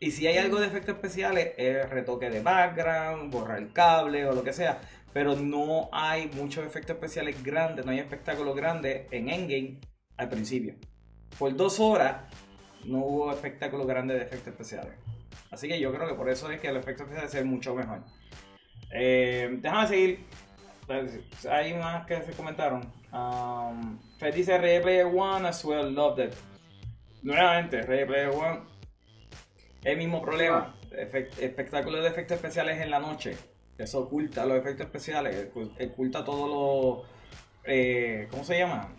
Y si hay algo de efectos especiales, es retoque de background, borrar el cable o lo que sea. Pero no hay muchos efectos especiales grandes, no hay espectáculos grandes en Endgame al principio. Por dos horas no hubo espectáculos grandes de efectos especiales. Así que yo creo que por eso es que los efectos especiales se ven mucho mejor. Eh, déjame seguir. Hay unas que se comentaron. Um, Fed dice Ready Player One as well, loved it. Nuevamente, Ready Player One. El mismo problema. Efect- espectáculos de efectos especiales en la noche. Eso oculta los efectos especiales. ocul- Oculta todos los. eh, ¿Cómo se llama?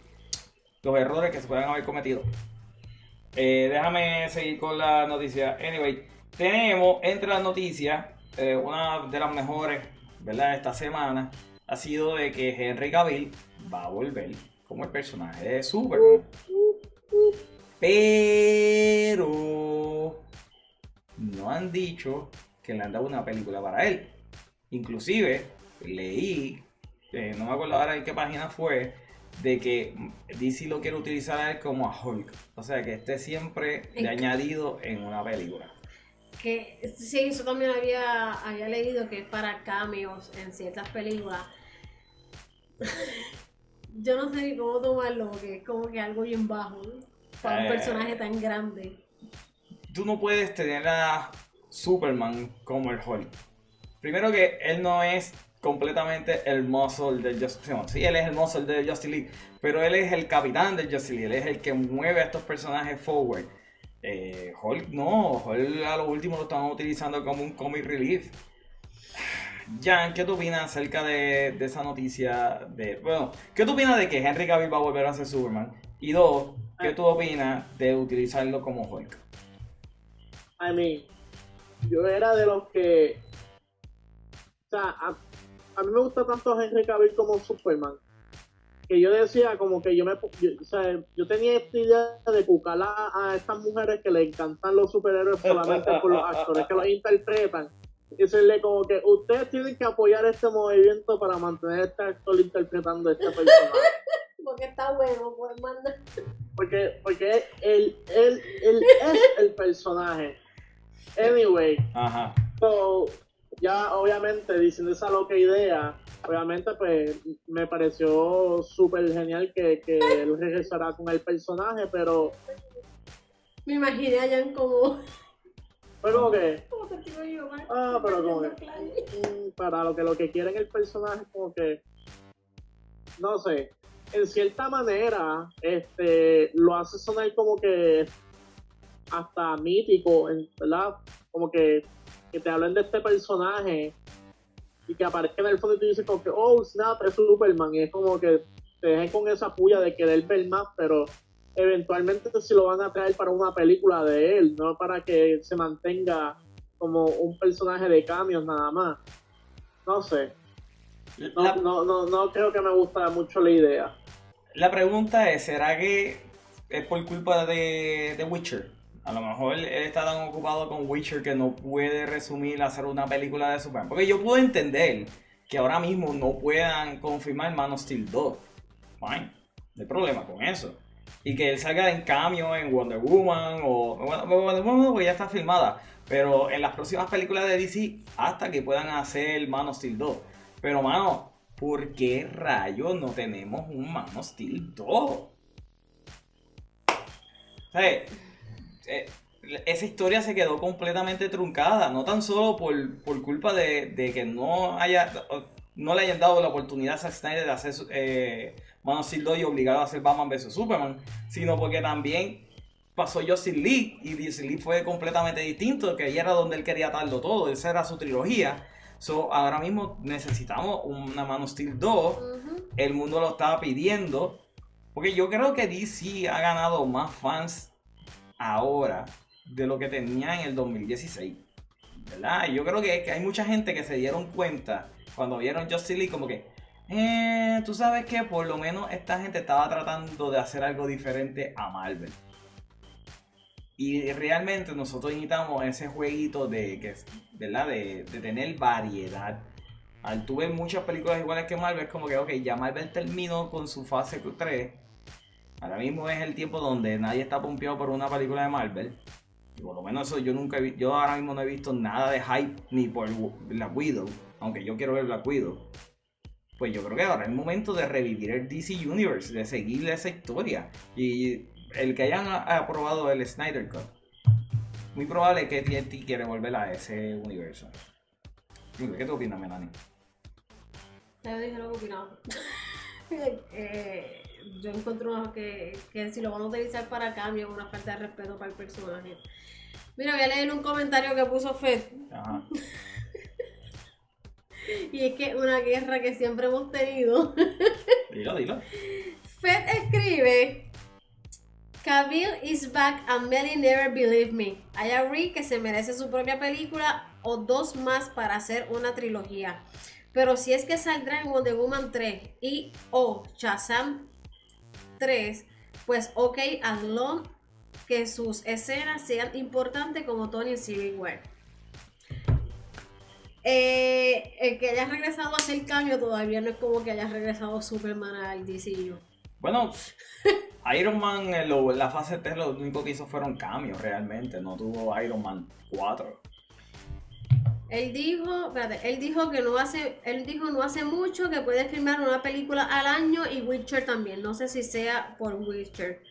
Los errores que se puedan haber cometido. Eh, déjame seguir con la noticia. Anyway, tenemos entre las noticias eh, una de las mejores, ¿verdad? Esta semana ha sido de que Henry Cavill va a volver como el personaje de Superman. Pero no han dicho que le han dado una película para él. Inclusive leí, eh, no me acuerdo ahora en qué página fue, de que DC lo quiere utilizar a él como a Hulk. O sea, que esté siempre de añadido en una película. Que sí, eso también había, había leído que es para cameos en ciertas películas. Yo no sé ni cómo tomarlo, porque es como que algo bien bajo ¿no? para un Eh. personaje tan grande. Tú no puedes tener a Superman como el Hulk. Primero que él no es completamente el muscle del Justice League. Sí, él es el muscle del Justice League, pero él es el capitán del Justice League. Él es el que mueve a estos personajes forward. Eh, Hulk no, Hulk a lo último lo están utilizando como un comic relief. Jan, ¿qué tú opinas acerca de, de esa noticia? De, bueno, ¿qué tú opinas de que Henry Cavill va a volver a ser Superman? Y dos, ¿qué tú opinas de utilizarlo como Hulk? I mean, yo era de los que. O sea, a, a mí me gusta tanto Henry Cavill como Superman. Que yo decía, como que yo me. yo- o sea, yo tenía esta idea de buscar a, a estas mujeres que le encantan los superhéroes solamente por los actores que los interpretan. Y decirle, como que ustedes tienen que apoyar este movimiento para mantener a este actor interpretando este personaje. Porque está bueno, pues manda. Porque, porque él, él, él es el personaje. Anyway, Ajá. So, ya obviamente diciendo esa loca idea, obviamente pues me pareció súper genial que, que él regresara con el personaje, pero Me imaginé a Jan como. fue como que como te yo, ¿no? Ah, pero como que- mm, para lo que lo que quieren el personaje como que no sé, en cierta manera este lo hace sonar como que hasta mítico, ¿verdad? Como que, que te hablen de este personaje y que aparezca en el fondo y tú dices como que, oh, snap, es Superman. Y es como que te dejen con esa puya de querer ver más, pero eventualmente si lo van a traer para una película de él, no para que se mantenga como un personaje de cambios nada más. No sé. No, La, no, no, no creo que me gusta mucho la idea. la pregunta es, ¿será que es por culpa de, de Witcher? A lo mejor él está tan ocupado con Witcher que no puede resumir hacer una película de Superman. Porque yo puedo entender que ahora mismo no puedan confirmar Man of Steel 2. Fine. No hay problema con eso. Y que él salga en cambio en Wonder Woman o bueno, Wonder Woman porque ya está filmada. Pero en las próximas películas de DC hasta que puedan hacer Man of Steel 2. Pero mano, ¿por qué rayos no tenemos un Man of Steel 2? O eh, esa historia se quedó completamente truncada, no tan solo por, por culpa de, de que no haya no le hayan dado la oportunidad a Zack Snyder de hacer eh, Man of Steel 2 y obligado a hacer Batman vs Superman, sino porque también pasó Justice League y Justice League fue completamente distinto, que ahí era donde él quería darlo todo, esa era su trilogía. So, ahora mismo necesitamos una Man of Steel 2, Ujú. el mundo lo estaba pidiendo Porque yo creo que DC ha ganado más fans ahora de lo que tenía en el 2016. ¿Verdad? Yo creo que, que hay mucha gente que se dieron cuenta cuando vieron Justice League como que, eh, tú sabes que por lo menos esta gente estaba tratando de hacer algo diferente a Marvel. Y realmente nosotros necesitamos ese jueguito de, que, ¿verdad? De, de tener variedad. Al tú ver muchas películas iguales que Marvel, es como que, ok, ya Marvel terminó con su fase 3. Ahora mismo es el tiempo donde nadie está pompeado por una película de Marvel. Y por lo menos eso yo nunca he yo ahora mismo no he visto nada de hype ni por Black Widow. Aunque yo quiero ver Black Widow. Pues yo creo que ahora es el momento de revivir el DC Universe, de seguir esa historia. Y el que hayan aprobado el Snyder Cut, muy probable que TNT quiere volver a ese universo. ¿Qué tú opinas, Melanie? Yo dije lo que opinaba. eh, yo encuentro que, que si lo van a utilizar para cambio es una falta de respeto para el personaje. Mira, voy a leer un comentario que puso Fed. Ajá. Y es que una guerra que siempre hemos tenido. Dilo, dilo. Fed escribe. Cavill is back and many never believe me. I agree que se merece su propia película o dos más para hacer una trilogía. Pero si es que saldrá en Wonder Woman 3 y o Shazam 3, pues ok, as long que sus escenas sean importantes como Tony en Civil War. Eh, el que haya regresado a hacer cambio todavía no es como que haya regresado Superman al DCU. Bueno, Iron Man en lo- la fase 3 lo único que hizo fueron cambios realmente. No tuvo Iron Man 4. Él dijo, espérate, él dijo que no hace, él dijo no hace mucho que puede filmar una película al año y Witcher también. No sé si sea por Witcher.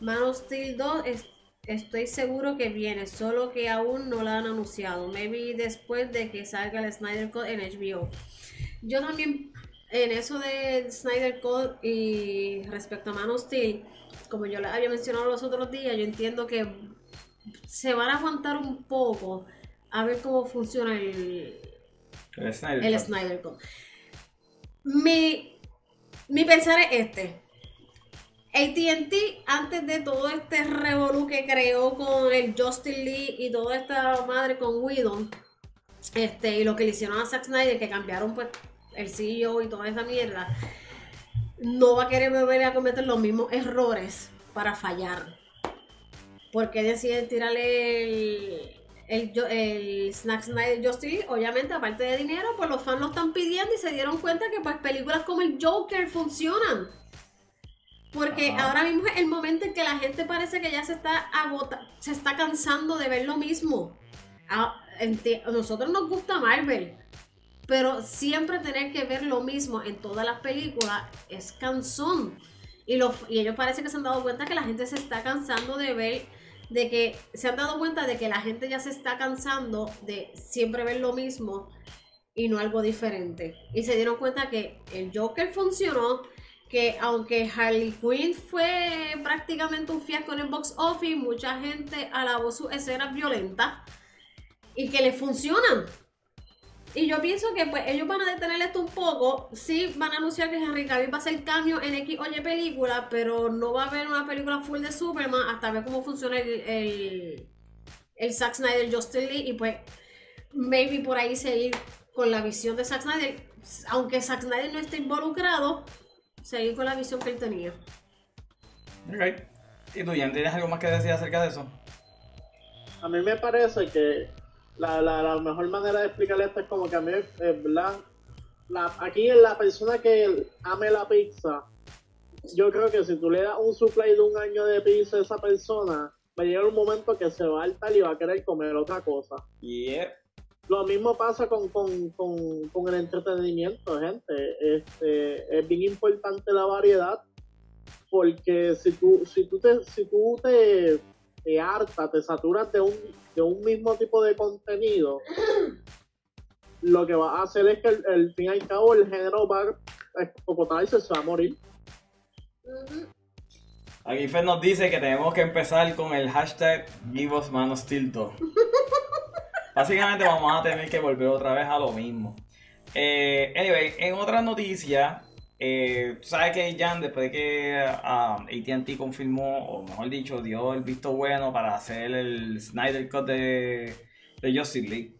Man of Steel 2 es- estoy seguro que viene, solo que aún no la han anunciado. Maybe después de que salga el Snyder Code en HBO. Yo también en eso de Snyder Code y respecto a Man of Steel, como yo les había mencionado los otros días, yo entiendo que se van a aguantar un poco a ver cómo funciona el, El Snyder el Cut. Snyder Cut. Mi, mi pensar es este. ATT, antes de todo este revolú que creó con el Justin Lee y toda esta madre con Whedon, este, y lo que le hicieron a Zack Snyder, que cambiaron pues el CEO y toda esa mierda, no va a querer volver a cometer los mismos errores para fallar. Porque deciden tirarle el, el, el Snack Snyder Justin Lee, obviamente, aparte de dinero, pues los fans lo están pidiendo y se dieron cuenta que pues películas como el Joker funcionan. Porque Ajá. ahora mismo es el momento en que la gente parece que ya se está agota, se está cansando de ver lo mismo. A, enti- a nosotros nos gusta Marvel, pero siempre tener que ver lo mismo en todas las películas es cansón. Y, los, y ellos parece que se han dado cuenta que la gente se está cansando de ver, de que se han dado cuenta de que la gente ya se está cansando de siempre ver lo mismo y no algo diferente. Y se dieron cuenta que el Joker funcionó, que aunque Harley Quinn fue prácticamente un fiasco en el box office, mucha gente alabó sus escenas violentas y que le funcionan. Y yo pienso que pues ellos van a detener esto un poco. Sí, van a anunciar que Henry Cavill va a hacer cambio en X o Y película, pero no va a haber una película full de Superman hasta ver cómo funciona el, el, el Zack Snyder Justin Lee y pues maybe por ahí seguir con la visión de Zack Snyder. Aunque Zack Snyder no esté involucrado, seguir con la visión que él tenía. Ok. ¿Y tú, Jan, tienes algo más que decir acerca de eso? A mí me parece que la, la, la mejor manera de explicarle esto es como que a mí, eh, ¿verdad? La, aquí la persona que ame la pizza, yo creo que si tú le das un supply de un año de pizza a esa persona, va a llegar un momento que se va a hartar y va a querer comer otra cosa. Lo mismo pasa con, con, con, con el entretenimiento, gente. Este, es bien importante la variedad porque si tú, si tú te, si tú te, te hartas, te saturas de un, de un mismo tipo de contenido, lo que va a hacer es que el, el fin y al cabo el género va a escocotarse, se va a morir. Aquí Fer nos dice que tenemos que empezar con el hashtag Give us Man of Steel 2. Básicamente vamos a tener que volver otra vez a lo mismo. Eh, anyway, en otra noticia, eh, sabes que Jan, después de que um, ATT confirmó, o mejor dicho, dio el visto bueno para hacer el Snyder Cut de, de Justice League,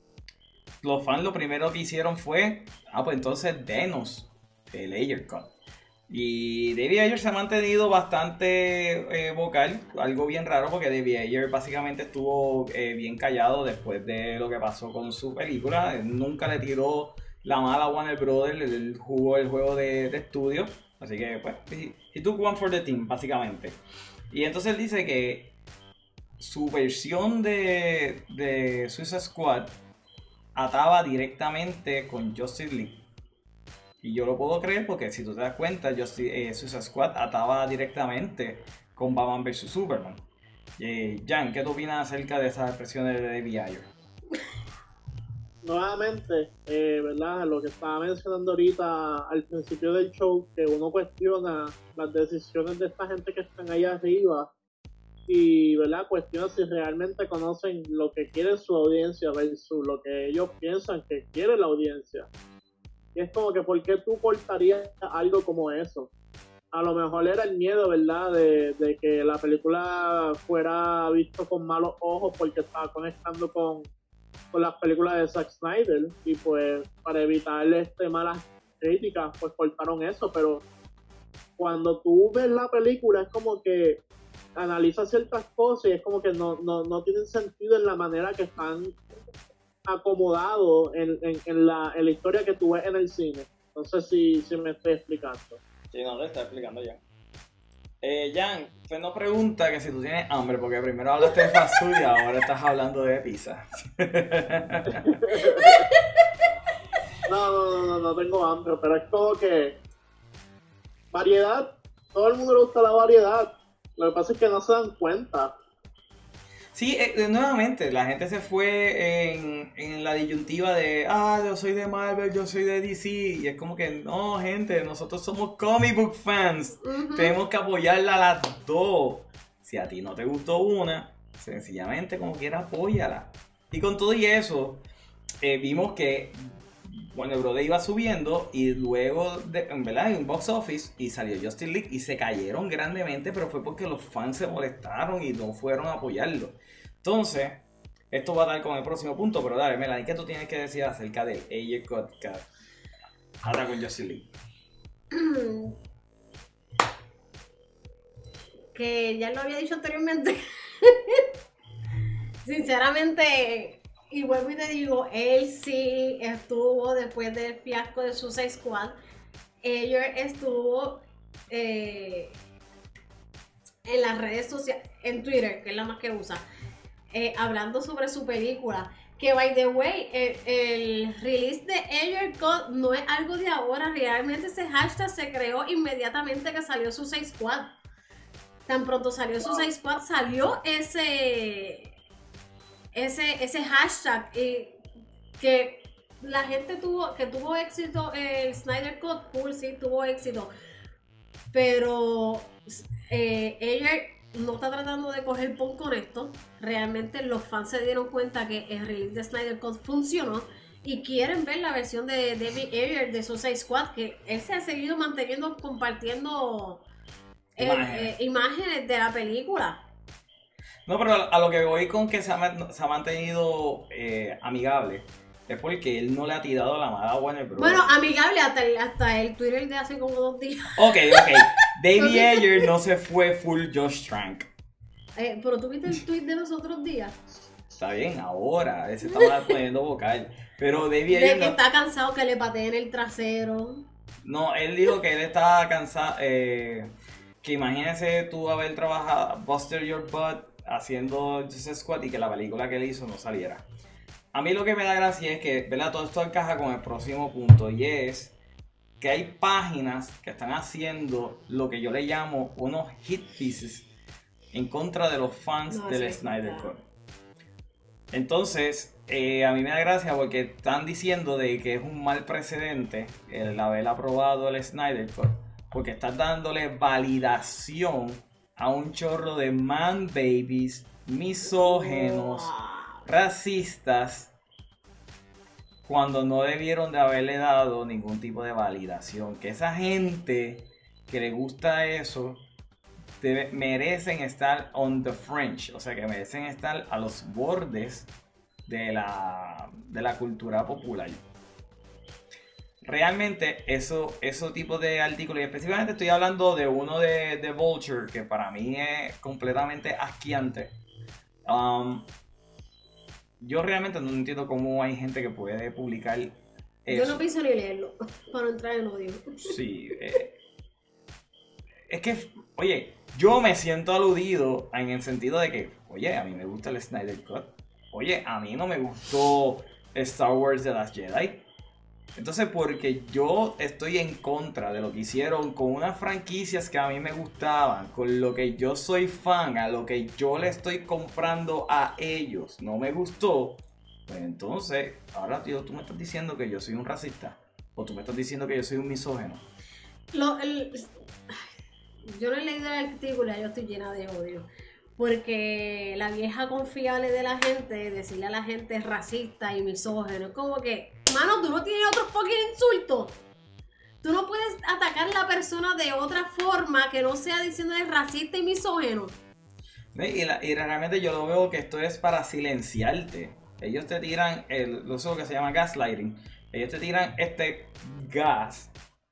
los fans lo primero que hicieron fue, ah, pues entonces denos el Ayer Cut. Y David Ayer se ha mantenido bastante eh, vocal, algo bien raro porque David Ayer básicamente estuvo eh, bien callado después de lo que pasó con su película. Nunca le tiró la mala Warner Brothers, él jugó el juego de, estudio. Así que, pues, he, took one for the team, básicamente. Y entonces dice que su versión de, de Suicide Squad ataba directamente con Justice League. Y yo lo puedo creer porque si tú te das cuenta, Justice, eh, Suicide Squad ataba directamente con Batman vs Superman. Eh, Jan, ¿qué tú opinas acerca de esas expresiones de David? Nuevamente, eh, ¿verdad? Lo que estaba mencionando ahorita al principio del show, que uno cuestiona las decisiones de esta gente que están ahí arriba y ¿verdad? cuestiona si realmente conocen lo que quiere su audiencia versus lo que ellos piensan que quiere la audiencia. Y es como que, ¿por qué tú portarías algo como eso? A lo mejor era el miedo, ¿verdad? De, que la película fuera visto con malos ojos porque estaba conectando con, con las películas de Zack Snyder. Y pues, para evitar este malas críticas, pues cortaron eso. Pero cuando tú ves la película, es como que analiza ciertas cosas y es como que no, no, no tienen sentido en la manera que están acomodados en, en, la, en la historia que tú ves en el cine. Sé si, si me estoy explicando. Sí, no, le está explicando ya. Eh, Jan, usted nos pregunta que si tú tienes hambre, porque primero hablaste de fast y ahora estás hablando de pizza. no, no, no, no, no tengo hambre, pero es como que variedad, todo el mundo le gusta la variedad. Lo que pasa es que no se dan cuenta. Sí, eh, nuevamente, la gente se fue en, la disyuntiva de, ah, yo soy de Marvel, yo soy de DC, y es como que, no, gente, nosotros somos comic book fans, tenemos que apoyarla a las dos. Si a ti no te gustó una, sencillamente como quiera apóyala. Y con todo y eso, eh, vimos que bueno, el Brode iba subiendo y luego, de, ¿verdad? En box office y salió Justin League y se cayeron grandemente, pero fue porque los fans se molestaron y no fueron a apoyarlo. Entonces, esto va a dar con el próximo punto, pero dale, Melanie, ¿qué tú tienes que decir acerca de AJ Podcast ahora con League? Que ya lo había dicho anteriormente. Sinceramente, y vuelvo y te digo, él sí estuvo después del fiasco de Suicide Squad. Ellos estuvo eh, en las redes sociales, en Twitter, que es la más que usa, eh, hablando sobre su película. Que, by the way, el, release de Ayer Code no es algo de ahora. Realmente ese hashtag se creó inmediatamente que salió Suicide Squad. Tan pronto salió Suicide Squad, salió ese, ese, ese hashtag y que la gente tuvo, que tuvo éxito, el Snyder Cut, cool, sí, tuvo éxito. Pero eh, no está tratando de coger pon con esto. Realmente los fans se dieron cuenta que el release de Snyder Cut funcionó y quieren ver la versión de David Ayer de Suicide Squad, que él se ha seguido manteniendo, compartiendo eh, eh, imágenes de la película. No, pero a lo que voy con que se ha, mantenido eh, amigable es porque él no le ha tirado la mala a Warner Bros. Bueno, amigable hasta el, hasta el Twitter de hace como dos días. Ok, ok. David Ayer no se fue full Josh Trank. Eh, pero tú viste el tweet de los otros días. Está bien, ahora. Ese estaba poniendo vocal. Pero David Ayer. De que está cansado que le pateen el trasero. No, él dijo que él estaba cansado. Eh, que imagínese tú haber trabajado Buster Your Butt haciendo Justice Squad y que la película que él hizo no saliera. A mí lo que me da gracia es que, ¿verdad? Todo esto encaja con el próximo punto y es que hay páginas que están haciendo lo que yo le llamo unos hit pieces en contra de los fans del Snyder Cut. Entonces, eh, a mí me da gracia porque están diciendo de que es un mal precedente el haber aprobado el Snyder Cut, porque estás dándole validación a un chorro de man babies, misógenos, racistas, cuando no debieron de haberle dado ningún tipo de validación. Que esa gente que le gusta eso merecen estar on the fringe, o sea que merecen estar a los bordes de la, de la cultura popular. Realmente eso, esos tipos de artículos, y específicamente estoy hablando de uno de, de Vulture, que para mí es completamente asquiante. Um, yo realmente no entiendo cómo hay gente que puede publicar eso. Yo no pienso ni leerlo para no entrar en odio. Sí. Eh, es que, oye, yo me siento aludido en el sentido de que, oye, a mí me gusta el Snyder Cut. Oye, a mí no me gustó Star Wars The Last Jedi. Entonces, porque yo estoy en contra de lo que hicieron con unas franquicias que a mí me gustaban, con lo que yo soy fan, a lo que yo le estoy comprando a ellos, no me gustó, pues entonces, ahora tío, tú me estás diciendo que yo soy un racista, o tú me estás diciendo que yo soy un misógeno. Lo, yo no he leído el artículo, yo estoy llena de odio. Porque la vieja confiable de la gente, decirle a la gente racista y misógeno, es como que, mano, tú no tienes otros fucking insultos. Tú no puedes atacar a la persona de otra forma que no sea diciéndole racista y misógeno. Y, y, realmente yo lo veo que esto es para silenciarte. Ellos te tiran el, lo que se llama gaslighting. Ellos te tiran este gas,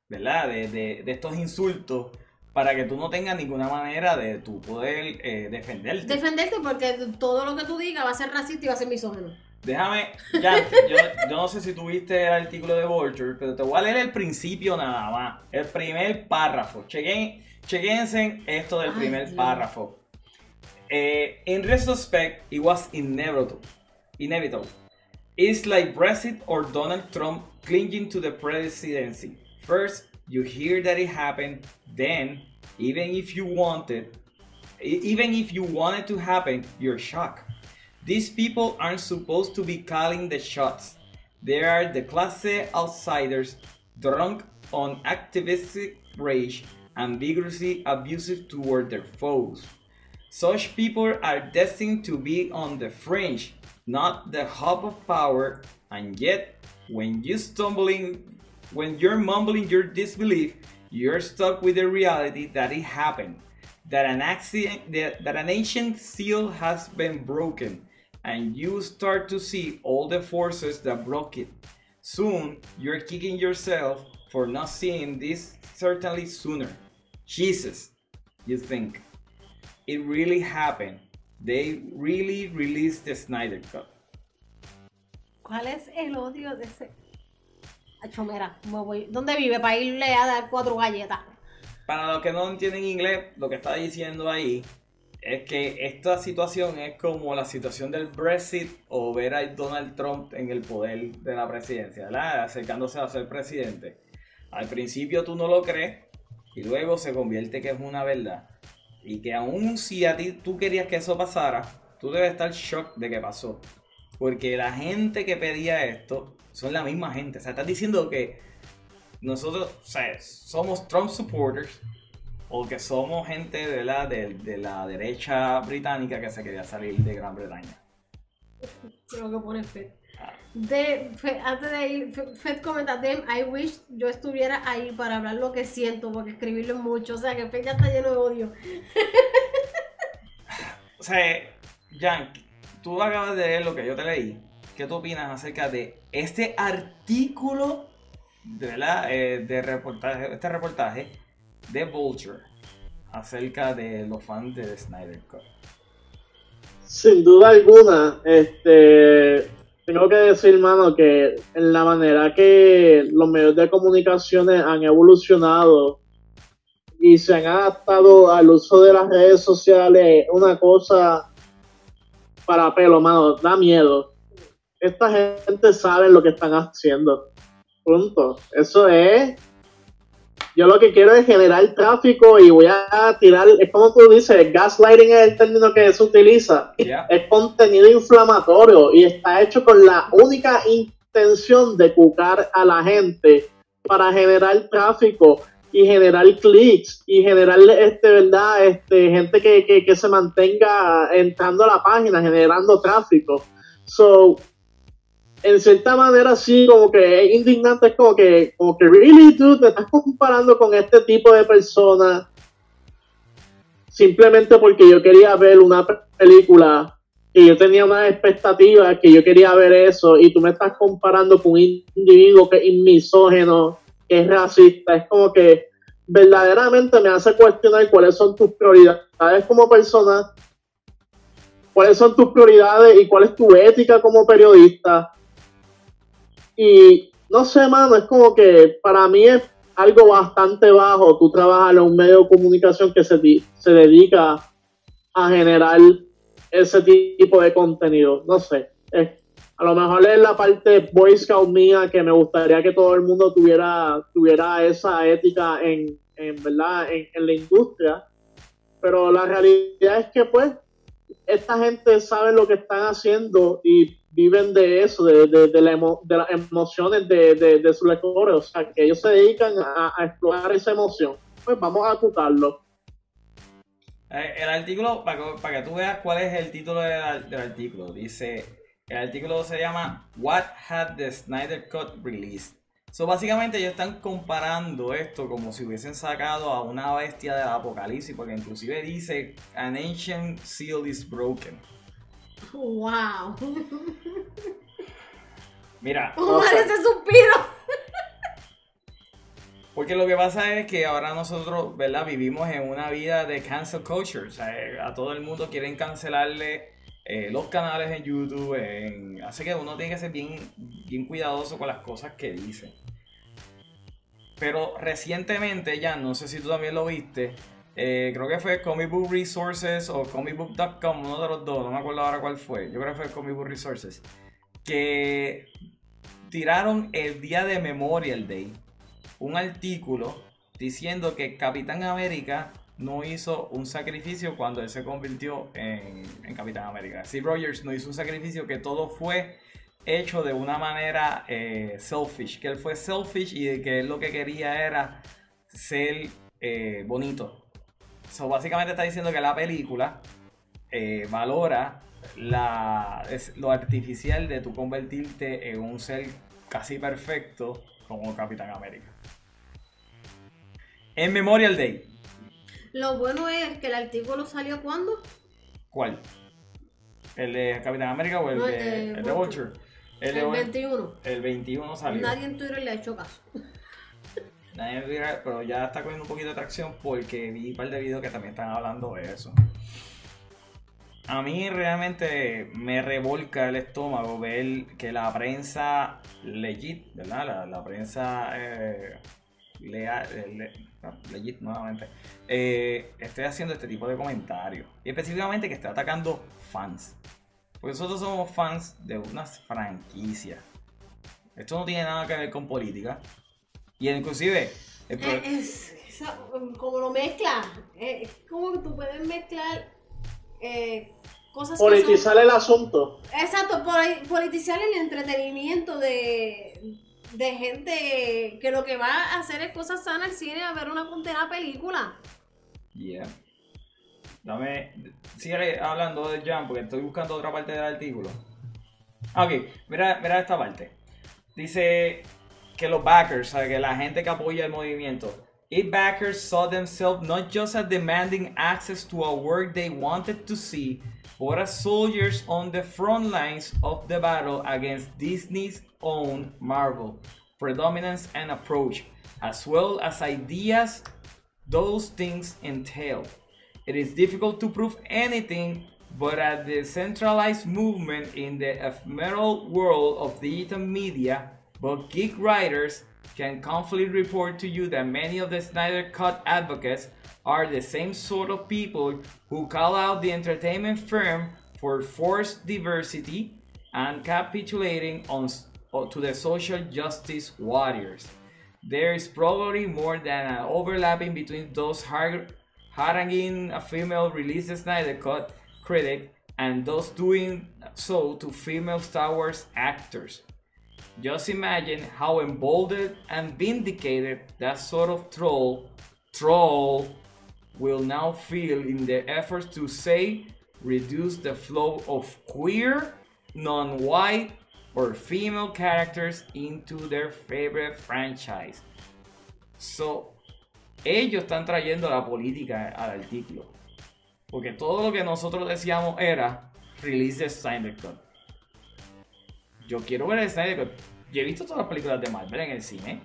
¿verdad? De, de, de estos insultos para que tú no tengas ninguna manera de tu poder eh, defenderte. Defenderte porque todo lo que tú digas va a ser racista y va a ser misógeno. Déjame, ya, yo, no sé si tuviste el artículo de Vulture, pero te voy a leer el principio nada más. El primer párrafo. Chequen, chequense esto del primer párrafo. Eh, in retrospect, it was inevitable. Inevitable. It's like Brexit or Donald Trump clinging to the presidency. First, you hear that it happened, then even if you wanted, even if you want it to happen, you're shocked. These people aren't supposed to be calling the shots. They are the classe outsiders, drunk on activistic rage and vigorously abusive toward their foes. Such people are destined to be on the fringe, not the hub of power, and yet, when you stumbling when you're mumbling your disbelief, you're stuck with the reality that it happened, that an accident, that, that an ancient seal has been broken, and you start to see all the forces that broke it. Soon, you're kicking yourself for not seeing this certainly sooner. Jesus, you think. It really happened. They really released the Snyder Cut. ¿Cuál es el odio de ese Chomera, voy. ¿Dónde vive? Para irle a dar cuatro galletas. Para los que no entienden inglés, lo que está diciendo ahí es que esta situación es como la situación del Brexit o ver a Donald Trump en el poder de la presidencia, ¿verdad? acercándose a ser presidente. Al principio tú no lo crees y luego se convierte que es una verdad. Y que aún si a ti tú querías que eso pasara, tú debes estar shock de que pasó. Porque la gente que pedía esto son la misma gente. O sea, estás diciendo que nosotros o sea, somos Trump supporters o que somos gente de la, de, la derecha británica que se quería salir de Gran Bretaña. Creo que pone Fed. Ah. De, antes de ir, Fed comenta, I wish yo estuviera ahí para hablar lo que siento, porque escribirlo es mucho, o sea que Fed ya está lleno de odio. o sea, Jan, tú acabas de leer lo que yo te leí. ¿Qué tú opinas acerca de este artículo de, eh, de reportaje, este reportaje de Vulture acerca de los fans de Snyder Cut? Sin duda alguna, este, tengo que decir, mano, que en la manera que los medios de comunicaciones han evolucionado y se han adaptado al uso de las redes sociales, una cosa para pelo, mano, da miedo esta gente sabe lo que están haciendo. Punto. Eso es. Yo lo que quiero es generar tráfico y voy a tirar, es como tú dices, gaslighting es el término que se utiliza. Es contenido inflamatorio y está hecho con la única intención de cucar a la gente para generar tráfico y generar clics y generar este verdad este gente que, que, que se mantenga entrando a la página generando tráfico. So en cierta manera sí, como que es indignante, es como que, como que, really, tú te estás comparando con este tipo de personas simplemente porque yo quería ver una película y yo tenía una expectativa que yo quería ver eso y tú me estás comparando con un individuo que es misógeno, que es racista, es como que verdaderamente me hace cuestionar cuáles son tus prioridades como persona, cuáles son tus prioridades y cuál es tu ética como periodista. Y no sé, mano, es como que para mí es algo bastante bajo tú trabajas en un medio de comunicación que se, se dedica a generar ese tipo de contenido. No sé. a lo mejor es la parte Boy Scout mía que me gustaría que todo el mundo tuviera, tuviera esa ética en, en verdad en, la industria. Pero la realidad es que pues esta gente sabe lo que están haciendo y viven de eso, de, de, las emociones de, de, sus lectores. O sea, que ellos se dedican a, explorar esa emoción. Pues vamos a ocultarlo. Eh, el artículo, para, para, que tú veas cuál es el título del, artículo, dice, el artículo se llama What Had the Snyder Cut Released? So, básicamente ellos están comparando esto como si hubiesen sacado a una bestia del apocalipsis, porque inclusive dice, An ancient seal is broken. Wow. Mira. ¿Cómo ese suspiro? Porque lo que pasa es que ahora nosotros, ¿verdad? Vivimos en una vida de cancel culture. O sea, eh, a todo el mundo quieren cancelarle eh, los canales en YouTube. En... Así que uno tiene que ser bien, bien cuidadoso con las cosas que dice. Pero recientemente, ya no sé si tú también lo viste, eh, creo que fue Comic Book Resources o comicbook.com, uno de los dos, no me acuerdo ahora cuál fue. Yo creo que fue Comic Book Resources. Que tiraron el día de Memorial Day un artículo diciendo que Capitán América no hizo un sacrificio cuando él se convirtió en, Capitán América. Steve Rogers no hizo un sacrificio, que todo fue hecho de una manera eh, selfish, que él fue selfish y que él lo que quería era ser eh, bonito. So, básicamente está diciendo que la película eh, valora la, lo artificial de tu convertirte en un ser casi perfecto como Capitán América. En Memorial Day. Lo bueno es que el artículo salió cuando? ¿Cuál? ¿El de Capitán América o el, de, el de Vulture? El, 21. El 21 salió. Nadie en Twitter le ha hecho caso. Pero ya está cogiendo un poquito de atracción porque vi un par de videos que también están hablando de eso. A mí realmente me revolca el estómago ver que la prensa legit, ¿verdad? La, prensa eh, eh, legit nuevamente, eh, esté haciendo este tipo de comentarios. Y específicamente que esté atacando fans. Porque nosotros somos fans de unas franquicias. Esto no tiene nada que ver con política. Y inclusive... Eh, es, como lo mezcla. Es como que tú puedes mezclar cosas Politizar el asunto. Exacto, politizar el entretenimiento de de gente que lo que va a hacer es cosas sanas al cine a ver una puntera película. Yeah. Dame. Sigue hablando de Jam porque estoy buscando otra parte del artículo. Ok, mira, mira esta parte. Dice que los backers, o sea, que la gente que apoya el movimiento. It backers saw themselves not just as demanding access to a work they wanted to see, but as soldiers on the front lines of the battle against Disney's own Marvel predominance and approach, as well as ideas those things entail. It is difficult to prove anything, but a decentralized movement in the ephemeral world of digital media, but geek writers can confidently report to you that many of the Snyder Cut advocates are the same sort of people who call out the entertainment firm for forced diversity and capitulating on to the social justice warriors. There is probably more than an overlapping between those haranguing a female release Snyder Cut critic and those doing so to female Star Wars actors. Just imagine how emboldened and vindicated that sort of troll troll will now feel in their efforts to say reduce the flow of queer, non-white, or female characters into their favorite franchise. So, ellos están trayendo la política al artículo. Porque todo lo que nosotros decíamos era release the Cut. Yo quiero ver el Snyder Cut. Yo he visto todas las películas de Marvel en el cine.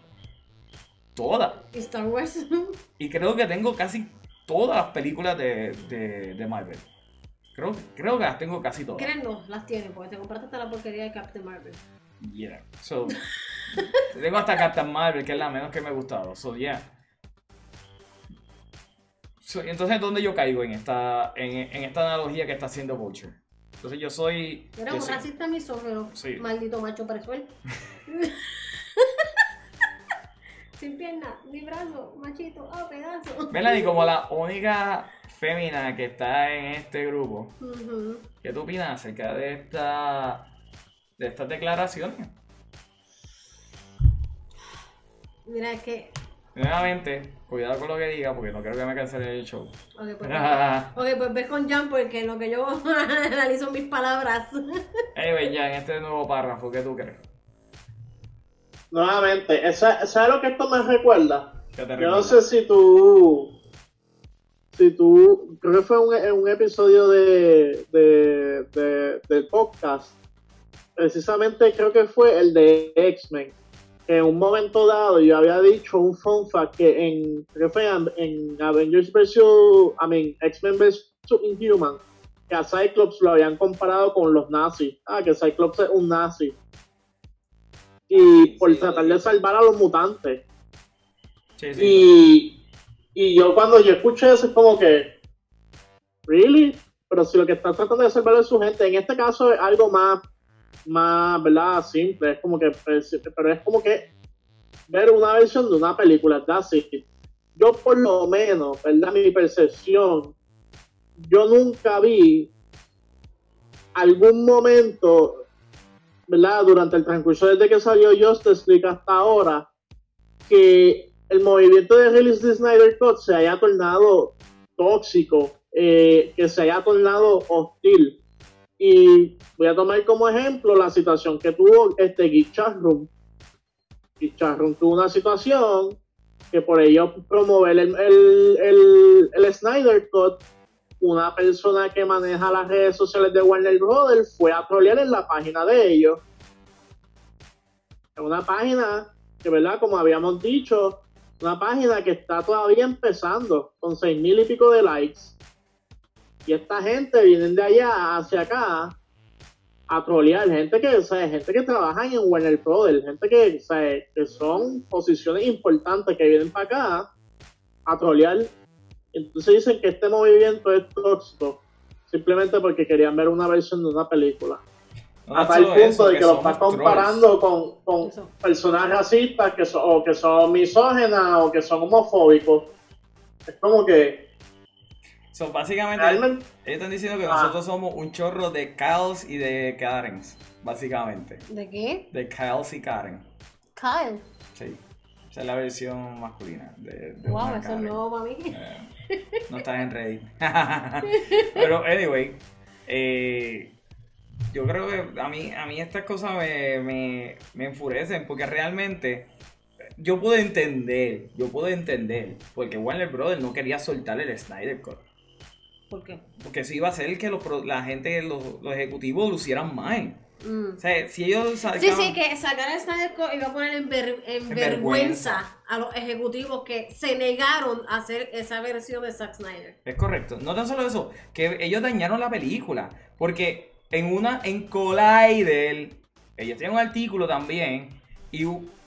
Todas. ¿Y Star Wars? Y creo que tengo casi todas las películas de, de, de Marvel. Creo, creo que las tengo casi todas. ¿Creen? No, las tiene, porque te compraste hasta la porquería de Captain Marvel. Yeah. So, tengo hasta Captain Marvel, que es la menos que me ha gustado. So, yeah. So, entonces, ¿dónde yo caigo en esta, en, en esta analogía que está haciendo Vulture? Entonces, yo soy. Era un racista misógeno. Sí. Maldito macho presuelto. Sin pierna, ni brazo, machito, ah, pedazo. Melanie, como la única fémina que está en este grupo, Ujú. ¿qué tú opinas acerca de esta de estas declaraciones? Mira, es que. Nuevamente, cuidado con lo que diga porque no quiero que me cancelen el show. Ok, pues, ok, pues ves con Jan porque en lo que yo analizo mis palabras. anyway, ya en este nuevo párrafo, ¿qué tú crees? Nuevamente, ¿esa- ¿sabes lo que esto me recuerda? ¿Qué te Yo no sé si tú. Si tú. Creo que fue un, en un episodio de, de, de- del podcast. Precisamente creo que fue el de X-Men. En un momento dado yo había dicho un fun fact que en. En, en Avengers vs. I mean, X-Men vs. Inhuman. Que a Cyclops lo habían comparado con los nazis. Ah, que Cyclops es un nazi. Y por Sí, tratar de salvar a los mutantes. Sí. Y, y yo cuando yo escuché eso es como que, ¿really? Pero si lo que están tratando de salvar es su gente, en este caso es algo más, más, ¿verdad? Simple, es como que, pues, pero es como que ver una versión de una película, it. Yo por lo menos, ¿verdad? Mi percepción, yo nunca vi algún momento, ¿verdad? Durante el transcurso desde que salió Justice League hasta ahora, que el movimiento de release de Snyder Cut se haya tornado tóxico, eh, que se haya tornado hostil. Y voy a tomar como ejemplo la situación que tuvo este Chat Room tuvo una situación que por ello promover el, el, el, el Snyder Cut, una persona que maneja las redes sociales de Warner Brothers fue a trolear en la página de ellos. Es una página que, ¿verdad? Como habíamos dicho, una página que está todavía empezando con seis mil y pico de likes. Y esta gente vienen de allá hacia acá a trolear. Gente que, o sea, gente que trabaja en Warner Brothers, gente que, o sea, que son posiciones importantes que vienen para acá a trolear. Entonces dicen que este movimiento es tóxico simplemente porque querían ver una versión de una película. No a tal punto eso, de que lo somos estás comparando con, con Eso. personas racistas que son, o que son misógenas o que son homofóbicos. Es como que trolls. So, básicamente, ellos están diciendo que Ah. nosotros somos un chorro de Kyles y de Karens, básicamente. ¿De qué? De Kyles y Karen. Kyle. Sí. Esa es la versión masculina de, de Wow, una eso es Karen. nuevo para mí. Eh, no estás en Reddit. Pero, anyway, eh, yo creo que a mí, a mí estas cosas me, me, me enfurecen porque realmente yo puedo entender, yo puedo entender, porque Warner Brothers no quería soltar el Snyder Cut. ¿Por qué? Porque eso iba a hacer que los, la gente, los, los ejecutivos lucieran mal. Mm. O sea, si ellos Sí, sacaban- sí, que sacar el Snyder Cut iba a poner en, ver- en En vergüenza. vergüenza. a los ejecutivos que se negaron a hacer esa versión de Zack Snyder. Es correcto. No tan solo eso, que ellos dañaron la película. Porque en una, en Collider, ellos tienen un artículo también. Y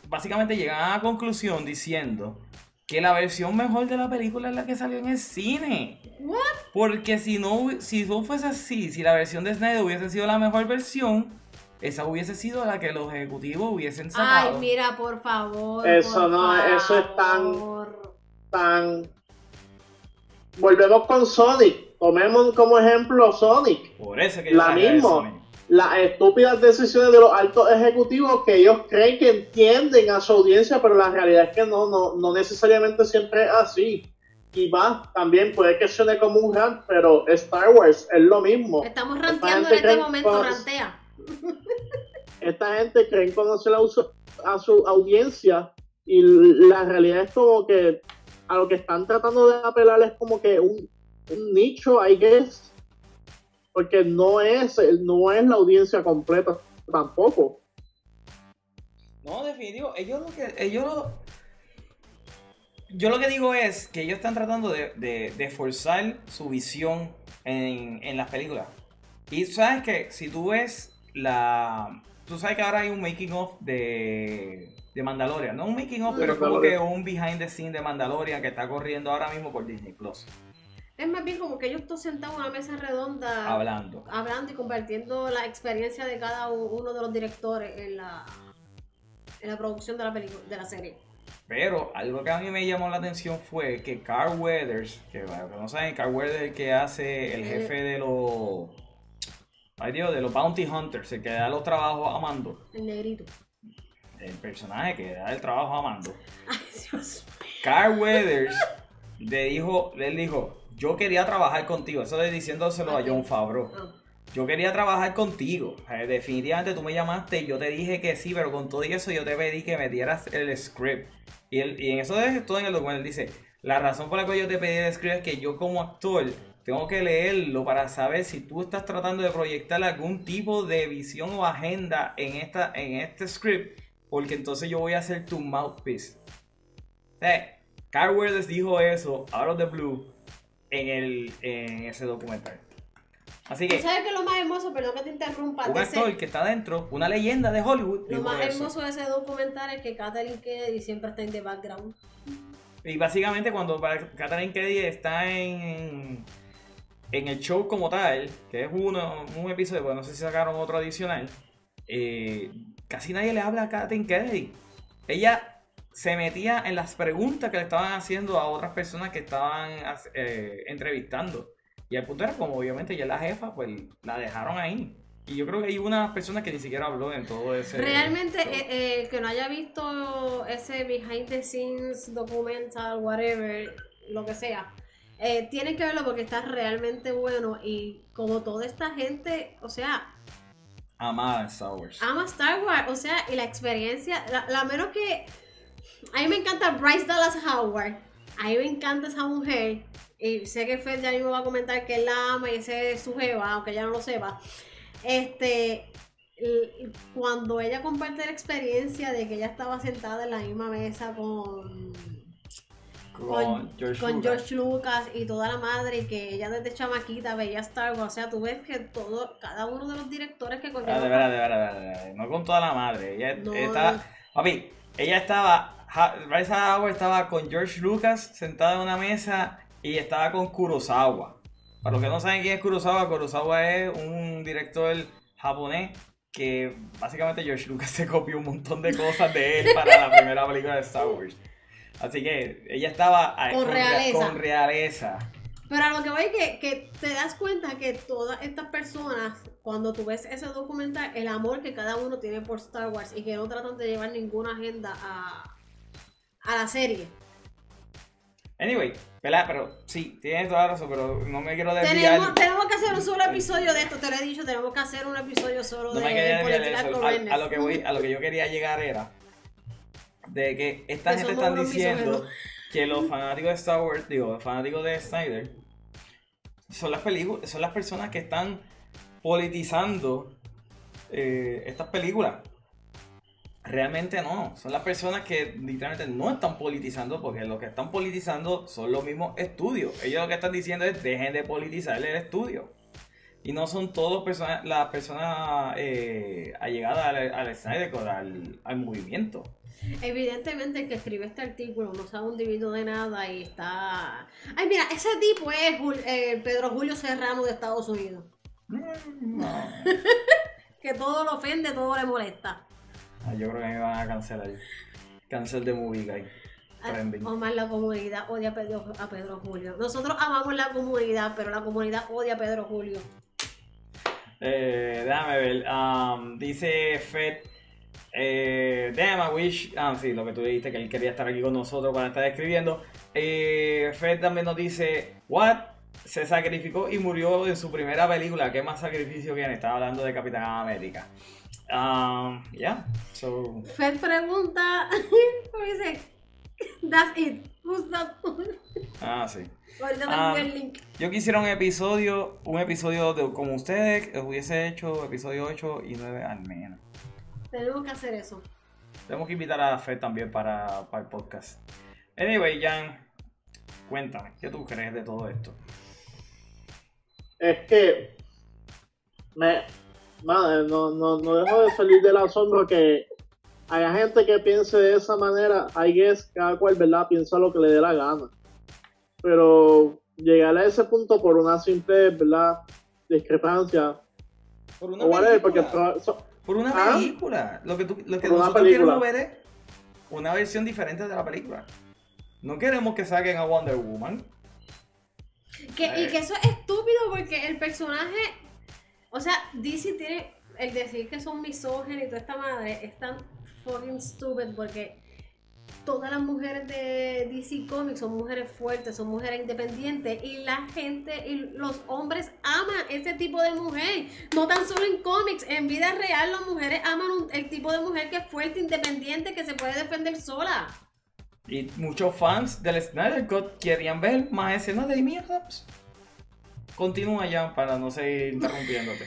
básicamente llegan a la conclusión diciendo que la versión mejor de la película es la que salió en el cine. What? Porque si no, si no fuese así, si la versión de Snyder hubiese sido la mejor versión, esa hubiese sido la que los ejecutivos hubiesen Ay, sacado. mira, por favor. Eso por no, eso es tan- favor. tan. Volvemos con Sonic. Tomemos como ejemplo Sonic. Por eso que yo La mismo. Las estúpidas decisiones de los altos ejecutivos que ellos creen que entienden a su audiencia, pero la realidad es que no, no, no necesariamente siempre es así. Y va, también puede que suene como un rant, pero Star Wars es lo mismo. Estamos Esta ranteando en este cree- momento, rantea. esta gente creen conocer a, su- a su audiencia y la realidad es como que a lo que están tratando de apelar es como que un, un nicho, I guess, porque no es, no es la audiencia completa tampoco. No, definitivo. Ellos lo que. Ellos lo- Yo lo que digo es que ellos están tratando de, de- de forzar su visión en, en las películas. Y sabes que si tú ves la. Tú sabes que ahora hay un making of de, de Mandalorian. No un making of, pero como que un behind the scene de Mandalorian que está corriendo ahora mismo por Disney Plus. Es más bien como que ellos todos sentados en una mesa redonda Hablando. hablando y compartiendo la experiencia de cada uno de los directores en la en la producción de la película, de la serie. Pero algo que a mí me llamó la atención fue que Carl Weathers, que para los que no saben, Carl Weathers es el que hace el jefe de los. Ay Dios, de los Bounty Hunters, el que da los trabajos a Mando. El negrito. El personaje que da el trabajo a Mando. Ay, Dios. Carl Weathers le dijo, él dijo, yo quería trabajar contigo. Eso de diciéndoselo a John Favreau. Ah. Yo quería trabajar contigo. Sea, definitivamente tú me llamaste y yo te dije que sí, pero con todo eso yo te pedí que me dieras el script. Y, en eso de todo en el documento él dice, la razón por la cual yo te pedí el script es que yo como actor tengo que leerlo para saber si tú estás tratando de proyectar algún tipo de visión o agenda en, esta, en este script, porque entonces yo voy a ser tu mouthpiece. Sea, Carl dijo eso, out of the blue, en, el, en ese documental. Así ¿Tú que sabes que lo más hermoso, perdón que te interrumpa, un ese- actor que está dentro, una leyenda de Hollywood. lo más eso. hermoso de ese documental es que Kathleen Kennedy siempre está en the background. Y básicamente cuando Catherine Kennedy está en, en el show como tal, que es uno, un episodio, porque no sé si sacaron otro adicional, eh, casi nadie le habla a Catherine Kennedy. Ella se metía en las preguntas que le estaban haciendo a otras personas que estaban eh, entrevistando. Y al punto era como obviamente es la jefa, pues la dejaron ahí. Y yo creo que hay una persona que ni siquiera habló en todo ese... Realmente, eh, eh, que no haya visto ese behind the scenes documental, whatever, lo que sea, eh, tienen que verlo porque está realmente bueno y como toda esta gente, o sea, en Star Wars. ama Star Wars, o sea, y la experiencia, la, la menos que... A mí me encanta Bryce Dallas Howard, a mí me encanta esa mujer, y sé que Fed ya mismo va a comentar que él la ama y ese es su jeva, aunque ella no lo sepa. Este, cuando ella comparte la experiencia de que ella estaba sentada en la misma mesa con, con, George con Lucas. George Lucas y toda la madre y que ella desde chamaquita veía Star Wars, o sea, tú ves que todo, cada uno de los directores que Ah, cogieron de verdad, de verdad, de verdad. No con toda la madre. Ella No, estaba. no. Papi, ella estaba. Bryce Howard estaba con George Lucas sentada en una mesa y estaba con Kurosawa. Para los que no saben quién es Kurosawa, Kurosawa es un director japonés que básicamente George Lucas se copió un montón de cosas de él para la primera película de Star Wars. Así que ella estaba eh, Con realeza. con realeza. Pero a lo que voy que, que te das cuenta que todas estas personas, cuando tú ves ese documental, el amor que cada uno tiene por Star Wars y que no tratan de llevar ninguna agenda a, a la serie. Anyway, ¿verdad? Pero sí, tienes toda la razón, pero no me quiero desviar. Tenemos, tenemos que hacer un solo episodio de esto, te lo he dicho, tenemos que hacer un episodio solo No de me de eso. A, lo que voy, a lo que yo quería llegar era de que esta Que gente unos diciendo que los fanáticos de Star Wars, digo, los fanáticos de Snyder, son las películas, son las personas que están politizando eh, estas películas. Realmente no, son las personas que literalmente no están politizando porque los que están politizando son los mismos estudios. Ellos lo que están diciendo es dejen de politizar el estudio. Y no son todos personas, las personas eh, allegadas al, al Snyder al, al movimiento. Evidentemente el que escribe este artículo no sabe un divido de nada y está... Ay, mira, ese tipo es Jul- eh, Pedro Julio Serrano de Estados Unidos. No. Que todo lo ofende, todo le molesta. Ah, Yo creo que me van a cancelar. Cancel de movie guy. Trending. Omar, la comunidad odia a Pedro, a Pedro Julio. Nosotros amamos la comunidad, pero la comunidad odia a Pedro Julio. Eh, déjame ver. um, dice Fed. Eh, damn, I wish. Ah, sí, lo que tú dijiste, que él quería estar aquí con nosotros para estar escribiendo. Eh, Fed también nos dice: What? Se sacrificó y murió en su primera película. ¿Qué más sacrificio viene? Estaba hablando de Capitán América. Um, yeah, so. Fed pregunta, dice, that's it, who's that? Ah, sí. Ahorita Ah. el link. Yo quisiera un episodio, un episodio de, como ustedes, que hubiese hecho episodio 8 y 9 al menos. Tenemos que hacer eso. Tenemos que invitar a Fed también para, para el podcast. Anyway, Jan, cuéntame, ¿qué tú crees de todo esto? Es que me madre, no, no, no dejo de salir del asombro que haya gente que piense de esa manera. I guess cada cual, ¿verdad? Piensa lo que le dé la gana. Pero llegar a ese punto por una simple, ¿verdad? Discrepancia. Por una O porque película. so- Por una ¿Ah? película. Lo que, tú, lo que nosotros queremos ver es una versión diferente de la película. No queremos que saquen a Wonder Woman. Que, y Eh. que eso es estúpido porque el personaje, o sea, DC tiene el decir que son misógenos y toda esta madre es tan fucking stupid porque todas las mujeres de DC Comics son mujeres fuertes, son mujeres independientes y la gente y los hombres aman ese tipo de mujer. No tan solo en cómics, en vida real las mujeres aman el tipo de mujer que es fuerte, independiente, que se puede defender sola. Y muchos fans del Snyder Cut querían ver más escenas de Amy Adams. Continúa ya para no seguir interrumpiéndote.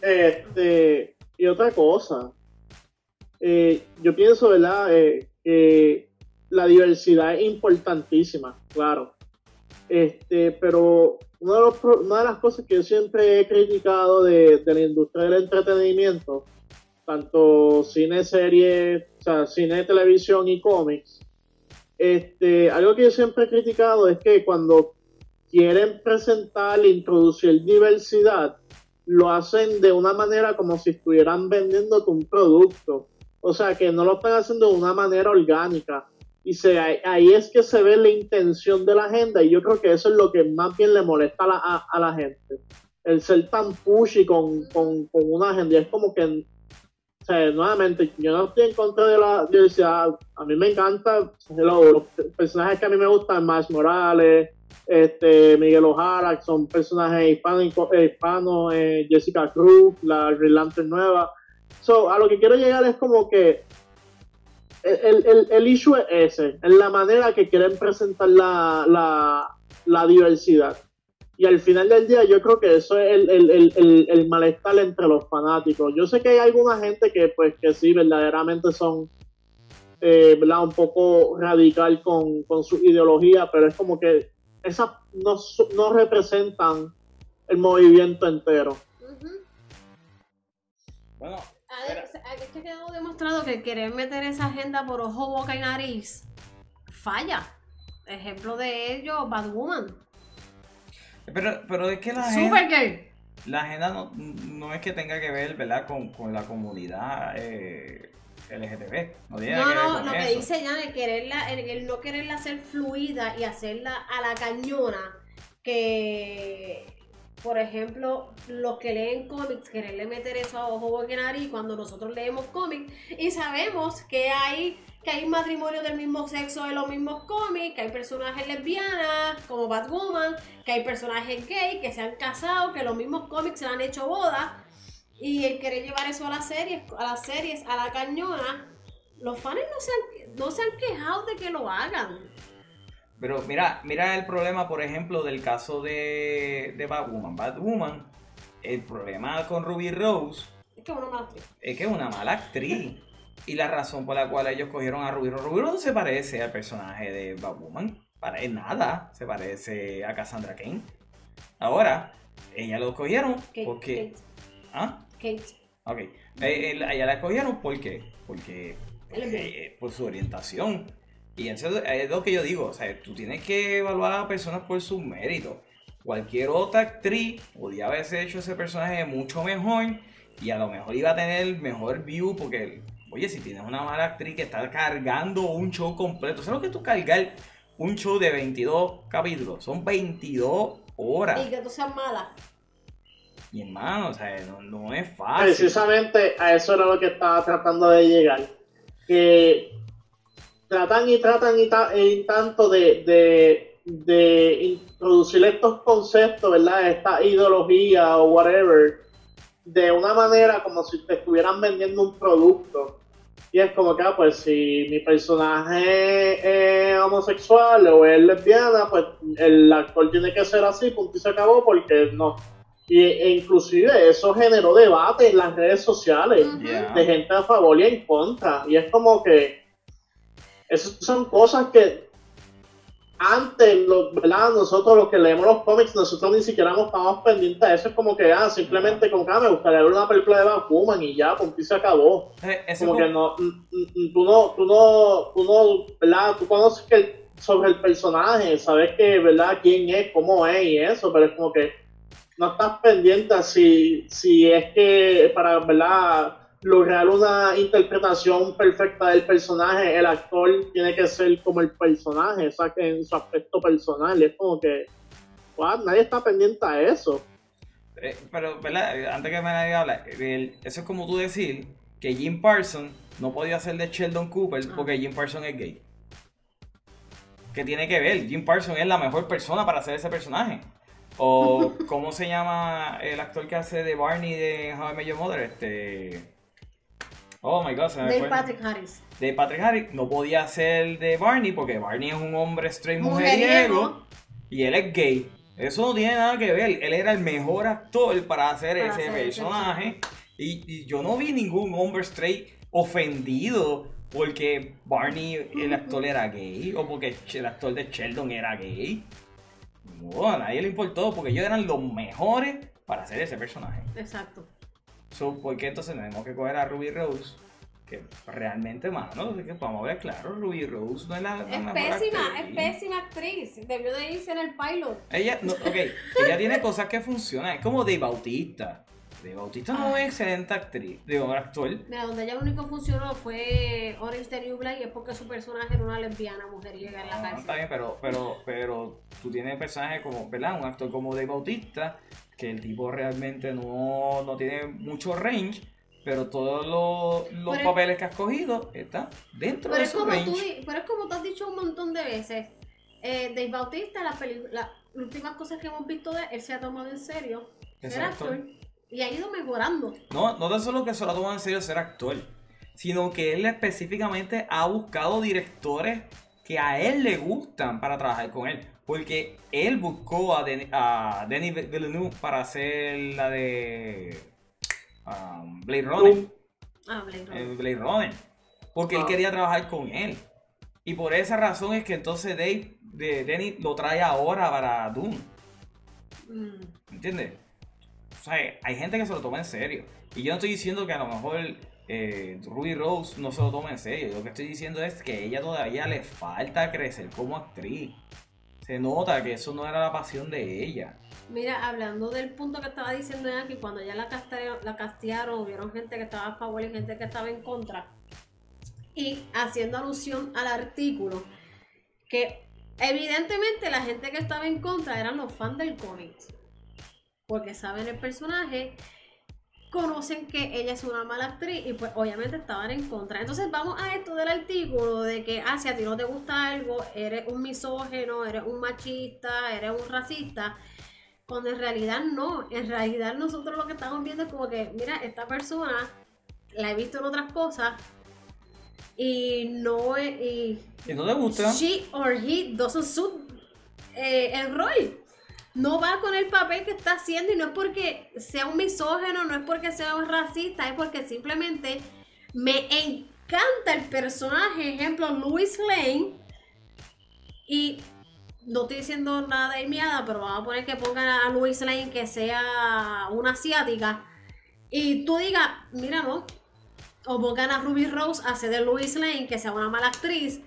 Este, y otra cosa, eh, yo pienso, ¿verdad? Eh, la diversidad es importantísima, claro. Este, pero uno de una de las cosas que yo siempre he criticado de, de la industria del entretenimiento, tanto cine, serie, o sea, cine, televisión y cómics, este, algo que yo siempre he criticado es que cuando quieren presentar introducir diversidad, lo hacen de una manera como si estuvieran vendiéndote un producto. O sea, que no lo están haciendo de una manera orgánica. Y se, ahí, es que se ve la intención de la agenda y yo creo que eso es lo que más bien le molesta a la, a, la gente. El ser tan pushy con, con, con una agenda. Y es como que, o sea, nuevamente, yo no estoy en contra de la diversidad. A mí me encanta hello, los personajes que a mí me gustan, Miles Morales, este Miguel O'Hara, son personajes hispanos, eh, Jessica Cruz, la Green Lantern nueva. So, a lo que quiero llegar es como que el, el, el issue es ese, en la manera que quieren presentar la, la, la diversidad. Y al final del día yo creo que eso es el, el, el, malestar entre los fanáticos. Yo sé que hay alguna gente que pues que sí, verdaderamente son eh, un poco radical con, con su ideología, pero es como que esas no, no representan el movimiento entero. Bueno, es que quedó demostrado que querer meter esa agenda por ojo, boca y nariz falla. Ejemplo de ello, Batwoman. pero, pero es que la agenda, Supergirl. la agenda no, no es que tenga que ver, ¿verdad? Con, con la comunidad eh, LGTB. No tiene No, que no, lo que dice Jan, el, quererla, el, el no quererla hacer fluida y hacerla a la cañona, que, por ejemplo, los que leen cómics, quererle meter eso a ojo, nariz cuando nosotros leemos cómics y sabemos que hay que hay matrimonio del mismo sexo en los mismos cómics, que hay personajes lesbianas como Batwoman, que hay personajes gay que se han casado, que los mismos cómics se han hecho bodas. Y el querer llevar eso a las series, a las series, a la cañona, los fans no se han, no se han quejado de que lo hagan. Pero mira, mira el problema, por ejemplo, del caso de, de Batwoman. Batwoman, el problema con Ruby Rose Es que uno más triste. es que es una mala actriz. Y la razón por la cual ellos cogieron a Ruby Rose. Ruby Rose no se parece al personaje de Batwoman. Para nada se parece a Cassandra Kane. Ahora, ella lo cogieron Kate, porque... ¿Ah? Kate. Ok. Eh, ella la escogieron porque, porque Él es bien. eh, por su orientación. Y eso es lo que yo digo. O sea, tú tienes que evaluar a personas por sus méritos. Cualquier otra actriz podía haberse hecho ese personaje mucho mejor y a lo mejor iba a tener mejor view porque, oye, si tienes una mala actriz que está cargando un show completo, ¿sabes lo que tú cargar un show de 22 capítulos? Son 22 horas. Y que tú seas mala. Hermano, o sea, no, es fácil. Precisamente a eso era lo que estaba tratando de llegar. Que tratan y tratan y, ta- y tanto de, de, de introducir estos conceptos, ¿verdad? Esta ideología o whatever. de una manera como si te estuvieran vendiendo un producto. Y es como que, ah, pues si mi personaje es homosexual o es lesbiana, pues el actor tiene que ser así, punto y se acabó, porque no. Y, e inclusive eso generó debate en las redes sociales de gente a favor y en contra. Y es como que esas son cosas que antes, ¿verdad? nosotros los que leemos los cómics, nosotros ni siquiera nos estamos pendientes de eso. Es como que, ah, simplemente con que ah, me gustaría ver una película de Batman y ya, punto y se acabó. Eh, como que no, tú no, tú no, tú no, ¿verdad? Tú conoces que sobre el personaje, sabes que, ¿verdad? Quién es, cómo es y eso, pero es como que no estás pendiente si, si es que para, ¿verdad? lograr una interpretación perfecta del personaje, el actor tiene que ser como el personaje, o sea, que en su aspecto personal. Es como que, nadie está pendiente a eso. Eh, pero, ¿verdad? Antes que me nadie habla, eso es como tú decir que Jim Parsons no podía ser de Sheldon Cooper ah. porque Jim Parsons es gay. ¿Qué tiene que ver? Jim Parsons es la mejor persona para hacer ese personaje. O, ¿cómo se llama el actor que hace de Barney de How I Met Your Mother? Este. Oh my god, se me De Patrick Harris. De Patrick Harris no podía ser de Barney porque Barney es un hombre straight mujeriego, y él es gay. Eso no tiene nada que ver. Él era el mejor actor para hacer ese personaje. Y, yo no vi ningún hombre straight ofendido porque Barney, el actor, era gay o porque el actor de Sheldon era gay. No, a nadie le importó porque ellos eran los mejores para hacer ese personaje. Exacto. So, ¿Por qué entonces tenemos que coger a Ruby Rose? Que realmente, mano, que vamos a ver claro, Ruby Rose no es la. Es pésima, es pésima actriz. Debió de irse en el pilot. Ella, no, ok, ella tiene cosas que funcionan. Es como de Bautista. De Bautista no es excelente actriz, digo, actor. Mira, donde ella lo único funcionó fue Orange the New Black y es porque su personaje era una lesbiana mujer y llega en la cárcel. está bien, pero, pero, pero tú tienes personajes como, ¿verdad? Un actor como de Bautista que el tipo realmente no, no tiene mucho range, pero todos los, papeles que has cogido están dentro de su range. Tú, pero es como tú has dicho un montón de veces, eh, Dave Bautista, las la, últimas cosas que hemos visto de él, se ha tomado en serio ser actor y ha ido mejorando. No, no tan solo que se lo ha tomado en serio ser actor, sino que él específicamente ha buscado directores que a él le gustan para trabajar con él. Porque él buscó a, a Denis Villeneuve para hacer la de um, Blade Runner. Ah, Blade Runner. Blade Runner. Porque él quería trabajar con él. Y por esa razón es que entonces Dave, de, Denis lo trae ahora para Doom. Mm. ¿Entiendes? Sea, hay gente que se lo toma en serio. Y yo no estoy diciendo que a lo mejor eh, Ruby Rose no se lo toma en serio. Lo que estoy diciendo es que ella todavía le falta crecer como actriz se nota que eso no era la pasión de ella. Mira, hablando del punto que estaba diciendo que cuando ya la castearon, la hubieron gente que estaba a favor y gente que estaba en contra. Y haciendo alusión al artículo, que evidentemente la gente que estaba en contra eran los fans del cómic. Porque saben el personaje conocen que ella es una mala actriz y pues obviamente estaban en contra. Entonces vamos a esto del artículo de que ah, si a ti no te gusta algo, eres un misógeno, eres un machista, eres un racista. Cuando en realidad no, en realidad nosotros lo que estamos viendo es como que, mira, esta persona la he visto en otras cosas y no y, ¿Y no le gusta. She or he doesn't suit eh, el rol no va con el papel que está haciendo y no es porque sea un misógeno, no es porque sea un racista, es porque simplemente me encanta el personaje, ejemplo, Louis Lane. Y no estoy diciendo nada de miada, pero vamos a poner que pongan a Louis Lane que sea una asiática. Y tú digas, mira, no. O pongan a Ruby Rose a hacer de Louis Lane que sea una mala actriz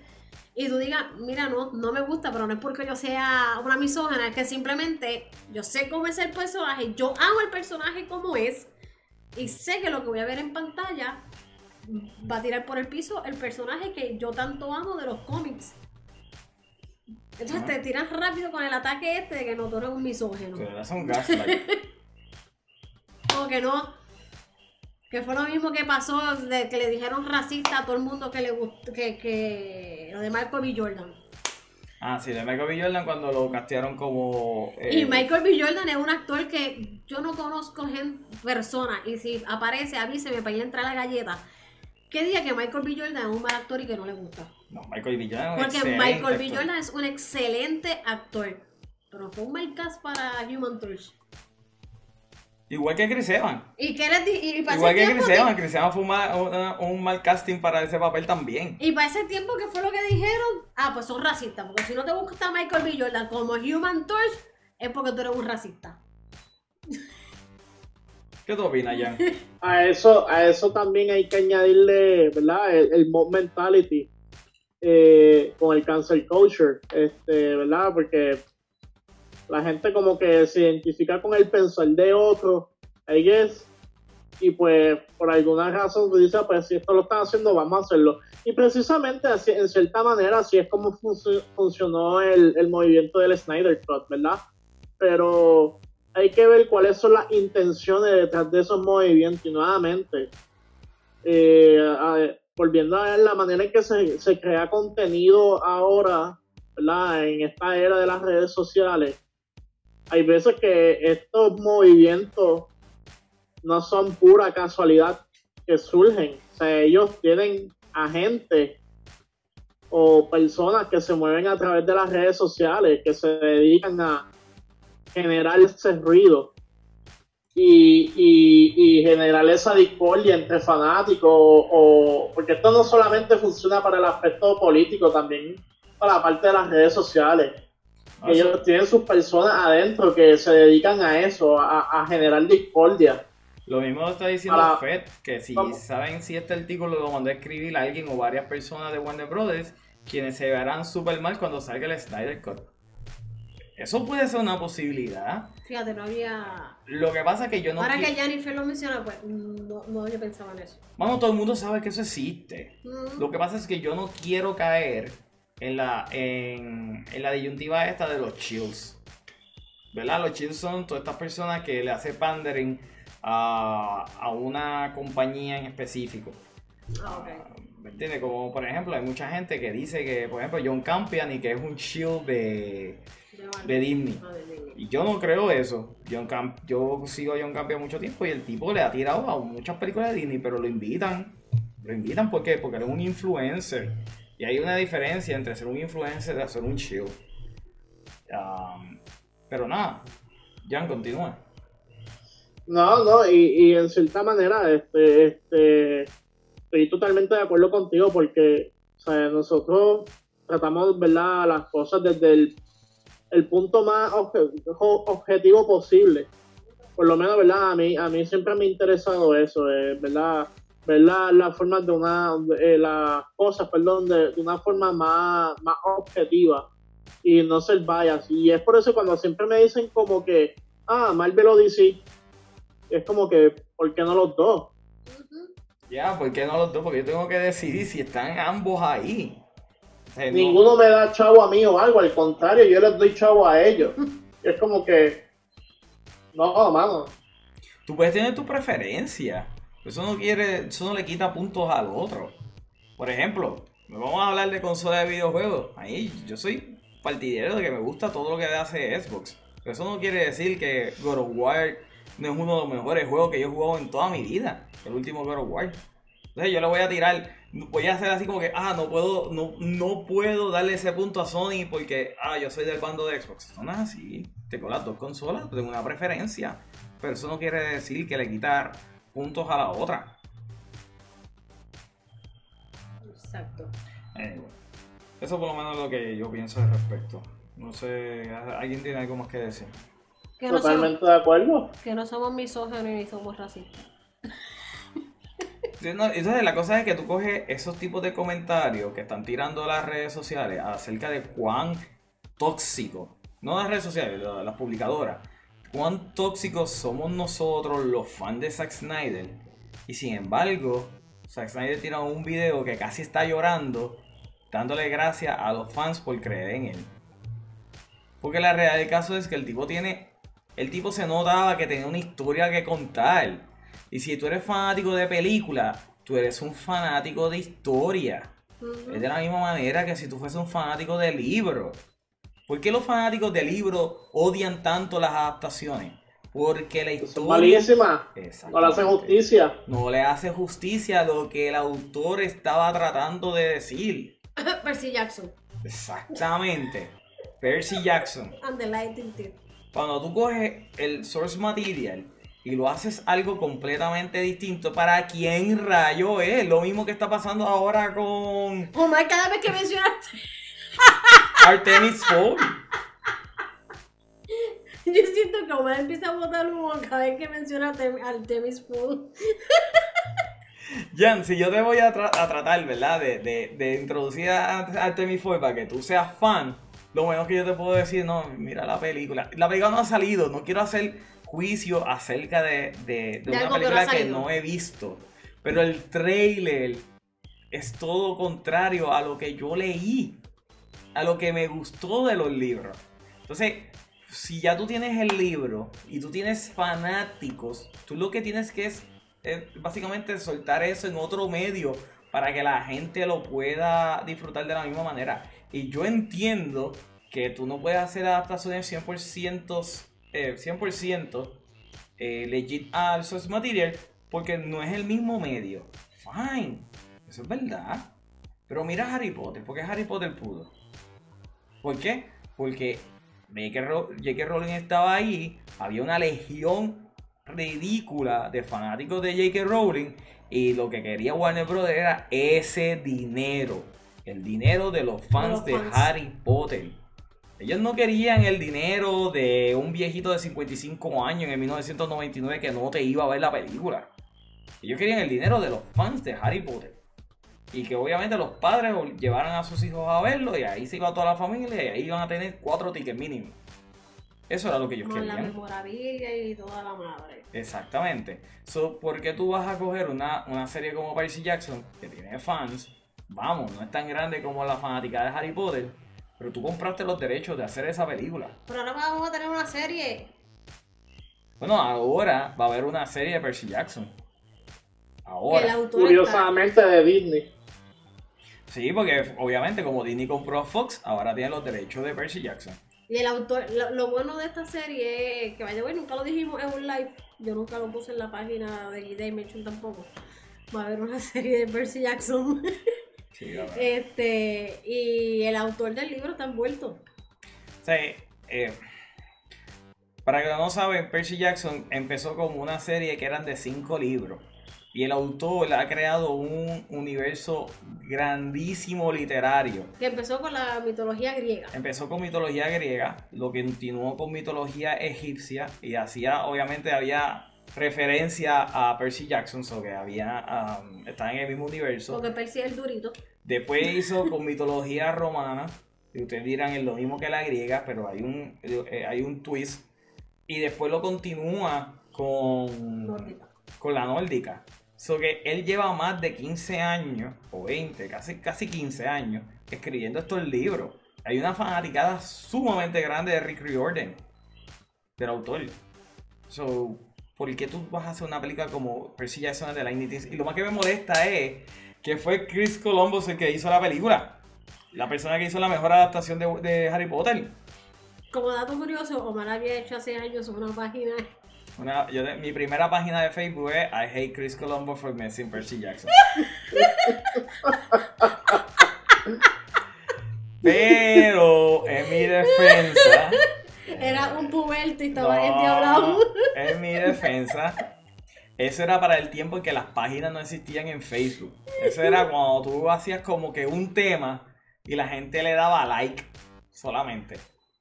y tú digas, mira, no, no me gusta, pero no es porque yo sea una misógena, es que simplemente yo sé cómo es el personaje, yo amo el personaje como es, y sé que lo que voy a ver en pantalla va a tirar por el piso el personaje que yo tanto amo de los cómics. Entonces te tiras rápido con el ataque este de que no, tú eres un misógeno. Que un gaslight. Como que no, que fue lo mismo que pasó de que le dijeron racista a todo el mundo que le gustó, que, que lo de Michael B. Jordan. Ah, sí, de Michael B. Jordan cuando lo castearon como... Eh, y Michael B. Jordan es un actor que yo no conozco gente, persona, y si aparece, avíseme para ir a entrar a la galleta. ¿Qué diga que Michael B. Jordan es un mal actor y que no le gusta? No, Michael B. Jordan es un Porque Michael B. actor. Jordan es un excelente actor. Pero fue un mal cast para Human Torch. Igual que Chris Evans. Y que eres di- y para Igual ese que Chris que- Evans. Chris Evans fue un mal, una- un mal casting para ese papel también. Y para ese tiempo, ¿qué fue lo que dijeron? Ah, pues son racistas. Porque si no te gusta Michael B. Jordan como Human Torch, es porque tú eres un racista. ¿Qué tú opinas, Jan? A eso, a eso también hay que añadirle, ¿verdad? El, el mob mentality eh, con el cancel culture, este, ¿verdad? Porque la gente como que se identifica con el pensar de otro, I guess, y pues por alguna razón dice, pues si esto lo están haciendo, vamos a hacerlo. Y precisamente así, en cierta manera así es como func- funcionó el, movimiento del Snyder Cut, ¿verdad? Pero hay que ver cuáles son las intenciones detrás de esos movimientos y nuevamente eh, volviendo a ver la manera en que se, se crea contenido ahora ¿verdad? en esta era de las redes sociales hay veces que estos movimientos no son pura casualidad que surgen. O sea ellos tienen agentes o personas que se mueven a través de las redes sociales que se dedican a generar ese ruido y, generar esa discordia entre fanáticos o- porque esto no solamente funciona para el aspecto político también para la parte de las redes sociales Ellos tienen sus personas adentro que se dedican a eso a, a generar discordia Lo mismo está diciendo Para- Fed, que si saben si este artículo lo mandó a escribir alguien o varias personas de Warner Brothers, quienes se verán súper mal cuando salga el Snyder Cut. Eso puede ser una posibilidad. Fíjate, no había. Lo que pasa es que yo no... Ahora que Jennifer lo menciona, pues no, no yo pensaba en eso. Vamos, todo el mundo sabe que eso existe. Mm. Lo que pasa es que yo no quiero caer en la, en, en la disyuntiva esta de los chills. ¿Verdad? Los chills son todas estas personas que le hacen pandering a, a una compañía en específico. Ah, ok. ¿Me entiendes? Como por ejemplo, hay mucha gente que dice que, por ejemplo, John Campion y que es un shield de, De Barbie. de Disney. Ah, de Disney. Y yo no creo eso. John Camp yo sigo a John Campion mucho tiempo y el tipo le ha tirado a muchas películas de Disney, pero lo invitan. Lo invitan ¿por qué? Porque él es un influencer. Y hay una diferencia entre ser un influencer y ser un chill. Um, pero nada, Jan, continúa. No, no, y, en cierta manera, este, este, estoy totalmente de acuerdo contigo porque, o nosotros tratamos, ¿verdad?, las cosas desde el, punto más objetivo posible. Por lo menos, ¿verdad?, a mí, a mí siempre me ha interesado eso, eh, ¿verdad?, ver la- las formas de una, eh, las cosas, perdón, de, de una forma más, más objetiva y no ser bias. Y es por eso cuando siempre me dicen como que, ah, Marvel o DC, es como que, ¿por qué no los dos? Ya, ¿por qué no los dos? Porque yo tengo que decidir si están ambos ahí. O sea, no- Ninguno me da chavo a mí o algo, al contrario, yo les doy chavo a ellos. es como que, no, mano. Tú puedes tener tu preferencia. Eso no quiere, eso no le quita puntos al otro. Por ejemplo, vamos a hablar de consola de videojuegos. Ahí yo soy partidario de que me gusta todo lo que hace Xbox. Pero eso no quiere decir que God of War no es uno de los mejores juegos que yo he jugado en toda mi vida. El último God of War. Entonces yo le voy a tirar, voy a hacer así como que, ah, no puedo, no, no puedo darle ese punto a Sony porque, ah, yo soy del bando de Xbox. Eso no es así. Tengo las dos consolas, tengo una preferencia. Pero eso no quiere decir que le quitar puntos a la otra. Exacto. Anyway, eso por lo menos es lo que yo pienso al respecto. No sé, ¿alguien tiene algo más que decir? Que no, somos, Totalmente de acuerdo. que no somos misóginos ni somos racistas. No, Entonces la cosa es que tú coges esos tipos de comentarios que están tirando las redes sociales acerca de cuán tóxico, no las redes sociales, la- las publicadoras, cuán tóxicos somos nosotros los fans de Zack Snyder. Y sin embargo, Zack Snyder tira un video que casi está llorando, dándole gracias a los fans por creer en él. Porque la realidad del caso es que el tipo tiene, el tipo se notaba que tenía una historia que contar. Y si tú eres fanático de película, tú eres un fanático de historia. Es de la misma manera que si tú fueses un fanático de libro. ¿Por qué los fanáticos de libro odian tanto las adaptaciones? Porque la Son historia... malísimas. No le hace justicia. No le hace justicia a lo que el autor estaba tratando de decir. Percy Jackson. Exactamente. Percy Jackson. And the Lightning Thief. Cuando tú coges el source material y lo haces algo completamente distinto, ¿para quién rayo es? Lo mismo que está pasando ahora con Omar, cada vez que mencionaste, Artemis Fowl. yo siento que Omar empieza a botar humo cada vez que menciona a al Temis Fool. Jan, si yo te voy a, tra- a tratar, ¿verdad? De, de- de introducir a Artemis Fowl para que tú seas fan, lo menos que yo te puedo decir, no, mira la película. La película no ha salido, no quiero hacer juicio acerca de, de- de De una algo que no película que no he visto. Pero el trailer es todo contrario a lo que yo leí, a lo que me gustó de los libros. Entonces, si ya tú tienes el libro y tú tienes fanáticos, tú lo que tienes que es, básicamente soltar eso en otro medio para que la gente lo pueda disfrutar de la misma manera. Y yo entiendo que tú no puedes hacer adaptaciones 100%, eh, 100% eh, legit al source material porque no es el mismo medio. Fine, eso es verdad. Pero mira Harry Potter, porque Harry Potter pudo. ¿Por qué? Porque J.K. Ro- J.K. Rowling estaba ahí, había una legión ridícula de fanáticos de J.K. Rowling y lo que quería Warner Bros. era ese dinero. El dinero de los fans de, los fans. Harry Potter. Ellos no querían el dinero de un viejito de 55 años en 1999 que no te iba a ver la película. Ellos querían el dinero de los fans de Harry Potter. Y que obviamente los padres llevaran a sus hijos a verlo y ahí se iba toda la familia y ahí iban a tener cuatro tickets mínimos. Eso era lo que ellos Con la querían. memorabilia y toda la madre. Exactamente. So, ¿Por qué tú vas a coger una, una serie como Percy Jackson, que tiene fans? Vamos, no es tan grande como la fanática de Harry Potter, pero tú compraste los derechos de hacer esa película. Pero ahora vamos a tener una serie. Bueno, ahora va a haber una serie de Percy Jackson. Ahora. autor Curiosamente de Disney. Sí, porque obviamente como Disney compró a Fox, ahora tiene los derechos de Percy Jackson. Y el autor, lo, lo bueno de esta serie es que vaya bueno, nunca lo dijimos en un live. Yo nunca lo puse en la página de Dimension tampoco. Va a haber una serie de Percy Jackson. Sí, la verdad. este, y el autor del libro está envuelto. Sea, eh, para que no saben, Percy Jackson empezó como una serie que eran de cinco libros. Y el autor ha creado un universo grandísimo literario. Que empezó con la mitología griega. Empezó con mitología griega, lo que continuó con mitología egipcia y hacía, obviamente había referencia a Percy Jackson, so que había, um, estaban en el mismo universo. Porque Percy es el durito. Después hizo con mitología romana, y ustedes dirán es lo mismo que la griega, pero hay un, eh, hay un twist. Y después lo continúa con, Nórdica. con la nórdica. So que él lleva más de 15 años, o 20, casi, casi 15 años, escribiendo estos libros. Hay una fanaticada sumamente grande de Rick Riordan, del autor. So, ¿por qué tú vas a hacer una película como Percy Jackson de la Y lo más que me molesta es que fue Chris Columbus el que hizo la película. La persona que hizo la mejor adaptación de, de Harry Potter. Como dato curioso, Omar había hecho hace años una página Una- yo mi primera página de Facebook es I hate Chris Columbus for messing Percy Jackson. Pero en mi defensa, Era un puberto y estaba no, endiablado. en mi defensa, eso era para el tiempo en que las páginas no existían en Facebook. Eso era cuando tú hacías como que un tema y la gente le daba like solamente.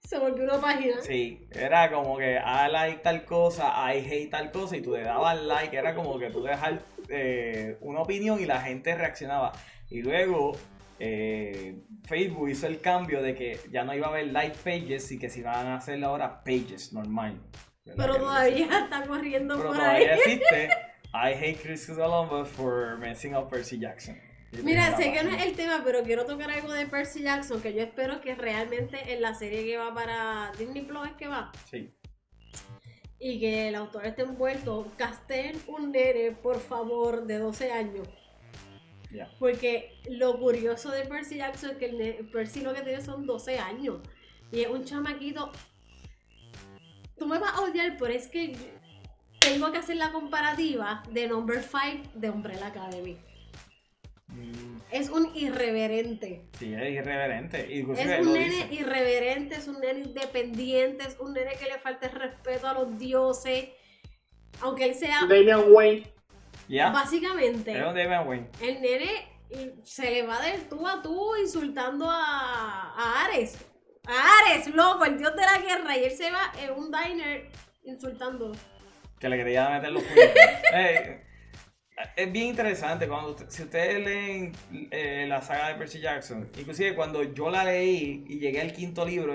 Se volvió una página. Sí, era como que I like tal cosa, I hate tal cosa y tú le dabas like, era como que tú dejas eh, una opinión y la gente reaccionaba. Y luego eh, Facebook hizo el cambio de que ya no iba a haber like pages y que se iban a hacer ahora pages normal. Pero todavía está corriendo pero por todavía ahí. existe I hate Chris Columbus for messing up Percy Jackson. Mira, sé que no es el tema, pero quiero tocar algo de Percy Jackson, que yo espero que realmente en la serie que va para Disney Plus es que va, Sí. y que el autor esté envuelto, casten un nene, por favor, de 12 años. Ya. Porque lo curioso de Percy Jackson es que el Percy lo que tiene son 12 años. Y es un chamaquito tú me vas a odiar, pero es que tengo que hacer la comparativa de Number 5 de Umbrella Academy. Es un irreverente. Sí, es irreverente. Inclusive Es un nene dice. irreverente, es un nene independiente, es un nene que le falta el respeto a los dioses. Aunque él sea Damian Wayne. Ya. básicamente Es un Damian Wayne. el nene se le va del tú a tú insultando a, a Ares. A Ares, loco, el dios de la guerra. Y él se va en un diner insultando. que le quería meter los puños. Eh, es bien interesante cuando usted- si ustedes leen eh, la saga de Percy Jackson, inclusive cuando yo la leí y llegué al quinto libro,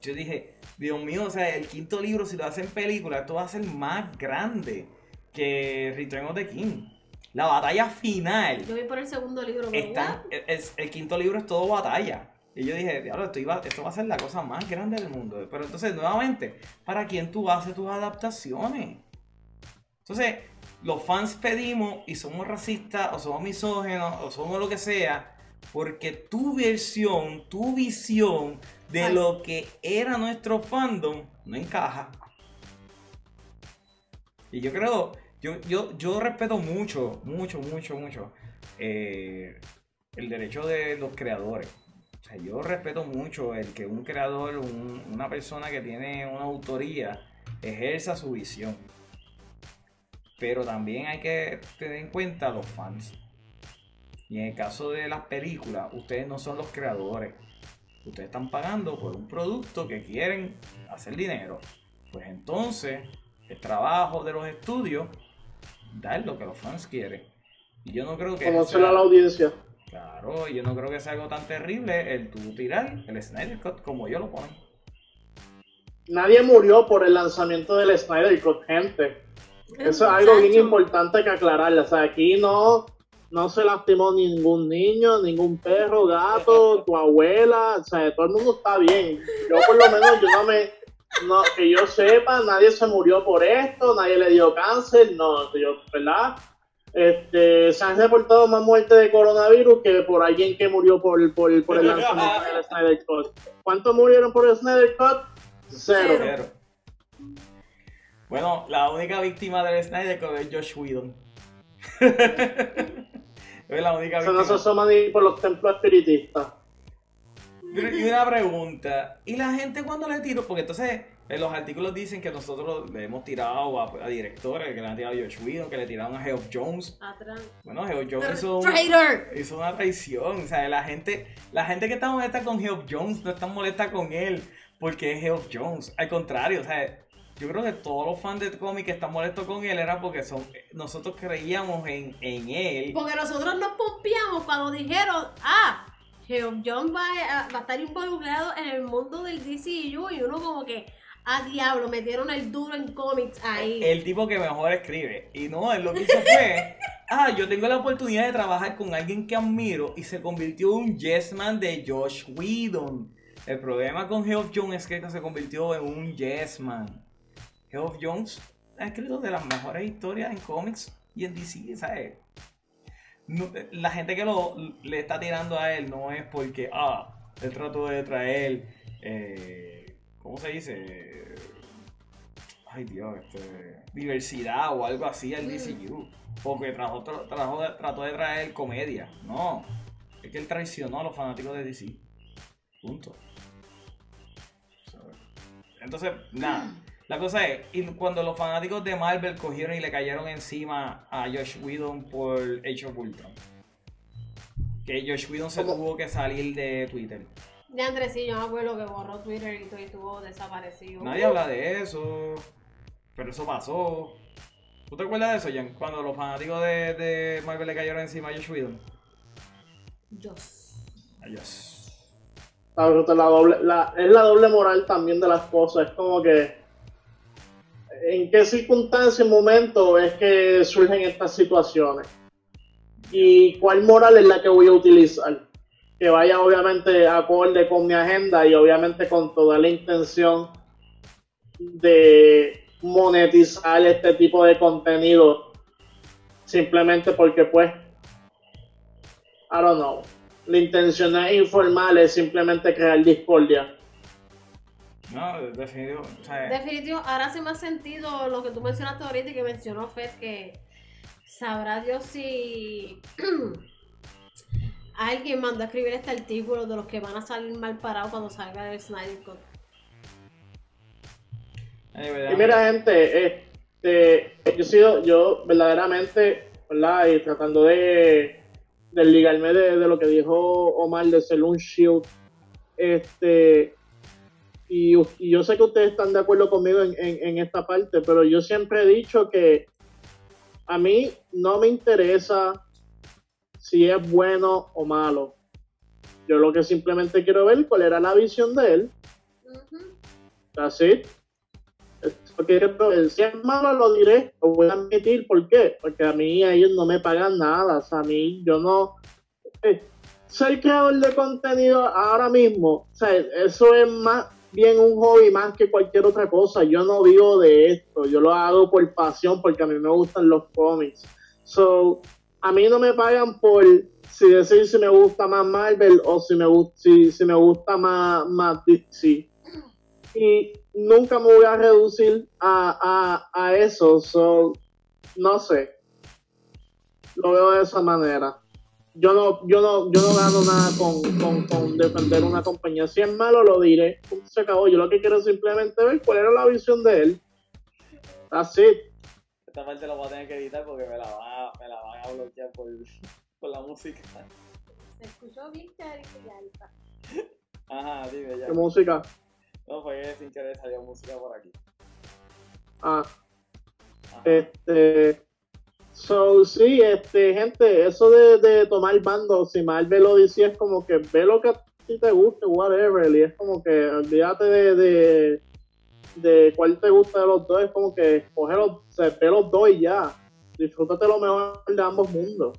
yo dije, Dios mío, o sea, el quinto libro si lo hacen película, esto va a ser más grande que Return of the King. La batalla final Yo voy por el segundo libro. está, es- el quinto libro es todo batalla. Y yo dije, diablo, esto, iba- esto va a ser la cosa más grande del mundo. Pero entonces, nuevamente, ¿para quién tú haces tus adaptaciones? Entonces, los fans pedimos y somos racistas, o somos misógenos, o somos lo que sea, porque tu versión, tu visión de Ay. lo que era nuestro fandom no encaja. Y yo creo, yo, yo, yo respeto mucho, mucho, mucho, mucho eh, el derecho de los creadores. O sea, yo respeto mucho el que un creador, un- una persona que tiene una autoría, ejerza su visión. Pero también hay que tener en cuenta a los fans. Y en el caso de las películas, ustedes no son los creadores. Ustedes están pagando por un producto que quieren hacer dinero. Pues entonces, el trabajo de los estudios, dar lo que los fans quieren. Y yo no creo que... Conocer a la audiencia. Claro, yo no creo que sea algo tan terrible el tú tirar el Snyder Cut como ellos lo ponen. Nadie murió por el lanzamiento del Snyder Cut, gente. Eso es algo bien importante que aclararle. O sea, aquí no, no se lastimó ningún niño, ningún perro, gato, tu abuela. O sea, todo el mundo está bien. Yo por lo menos, yo no me... No, que yo sepa, nadie se murió por esto, nadie le dio cáncer, no, yo, ¿verdad? Este, se han reportado más muertes de coronavirus que por alguien que murió por, por, por el lanzamiento del Snyder Cut. ¿Cuántos murieron por el Snyder Cut? Cero. Cero. Bueno, la única víctima del Snyder Cut es Josh Whedon. es la única no se víctima. asoma ni por los templos espiritistas. Y una pregunta, ¿y la gente cuando le tiro? Porque entonces en los artículos dicen que nosotros le hemos tirado a, a directores, que le han tirado a Josh Whedon, que le tiraron a Geoff Jones. Atrás. Bueno, Geoff Jones hizo un- Traitor. hizo una traición. O sea, la gente, la gente que está molesta con Geoff Jones no está molesta con él porque es Geoff Jones. Al contrario, o sea, yo creo que todos los fans de cómic que están molestos con él era porque son, nosotros creíamos en, en él. Porque nosotros nos pompeamos cuando dijeron, ah, Geoff John va a, va a estar involucrado en el mundo del DCU y uno como que, ah, diablo, metieron el duro en cómics ahí. El tipo que mejor escribe. Y no, él lo que hizo fue, ah, yo tengo la oportunidad de trabajar con alguien que admiro y se convirtió en un yes man de Josh Whedon. El problema con Geoff Jones es que se convirtió en un yes man. Geoff Jones ha escrito de las mejores historias en cómics y en DC, ¿sabes? No, la gente que lo, le está tirando a él no es porque, ah, él trató de traer, eh, ¿cómo se dice? Ay Dios, este, diversidad o algo así al Mm. DCU. Porque trajo, tra- trajo trató de traer comedia. No, es que él traicionó a los fanáticos de DC. Punto. Entonces, nada. La cosa es, y cuando los fanáticos de Marvel cogieron y le cayeron encima a Josh Whedon por Age of Ultron. Que Josh Whedon se tuvo que salir de Twitter. De Andrés, sí, yo me acuerdo que borró Twitter y todo y estuvo desaparecido. Nadie habla de eso. Pero eso pasó. ¿Tú te acuerdas de eso, Jan? Cuando los fanáticos de, de Marvel le cayeron encima a Josh Whedon. Dios. Adiós. La la doble, la- es la doble moral también de las cosas. Es como que. ¿En qué circunstancia y momento es que surgen estas situaciones? ¿Y cuál moral es la que voy a utilizar? Que vaya obviamente acorde con mi agenda y obviamente con toda la intención de monetizar este tipo de contenido simplemente porque pues I don't know la intención es informal es simplemente crear discordia No, definitivo. O sea, Definitivo, ahora hace más sentido lo que tú mencionaste ahorita y que mencionó Fed, que sabrá Dios si alguien mandó a escribir este artículo de los que van a salir mal parados cuando salga el Snyder Cut. Y mira, gente, este, yo he sido, yo verdaderamente, ¿verdad? Y tratando de desligarme de, de lo que dijo Omar de ser un shield, este, y, y yo sé que ustedes están de acuerdo conmigo en, en- en esta parte, pero yo siempre he dicho que a mí no me interesa si es bueno o malo. Yo lo que simplemente quiero ver cuál era la visión de él, así. Porque si es malo lo diré, lo voy a admitir, ¿por qué? Porque a mí ellos no me pagan nada, o sea, a mí yo no... eh, ser creador de contenido ahora mismo, o sea, eso es más bien un hobby más que cualquier otra cosa, yo no vivo de esto, yo lo hago por pasión, porque a mí me gustan los cómics. So, a mí no me pagan por si decir si me gusta más Marvel o si me, si, si me gusta más, más DC y nunca me voy a reducir a, a, a eso. So, no sé. Lo veo de esa manera. Yo no, yo no, yo no gano nada con, con, con defender una compañía. Si es malo, lo diré. Se acabó. Yo lo que quiero es simplemente ver cuál era la visión de él. Así. Esta parte la voy a tener que editar porque me la van a, me la van a bloquear por, por la música. Se escuchó bien alta. Ajá, dime ya. ¿Qué música? No, fue que sin querer salió música por aquí. Ah, Ajá. este. So, sí, este, gente, eso de, de tomar bando, si Marvel lo dice, es como que ve lo que a ti te guste, whatever, y es como que olvídate de, de, de cuál te gusta de los dos, es como que escoge los, o sea, ve los dos y ya. Disfrútate lo mejor de ambos mundos.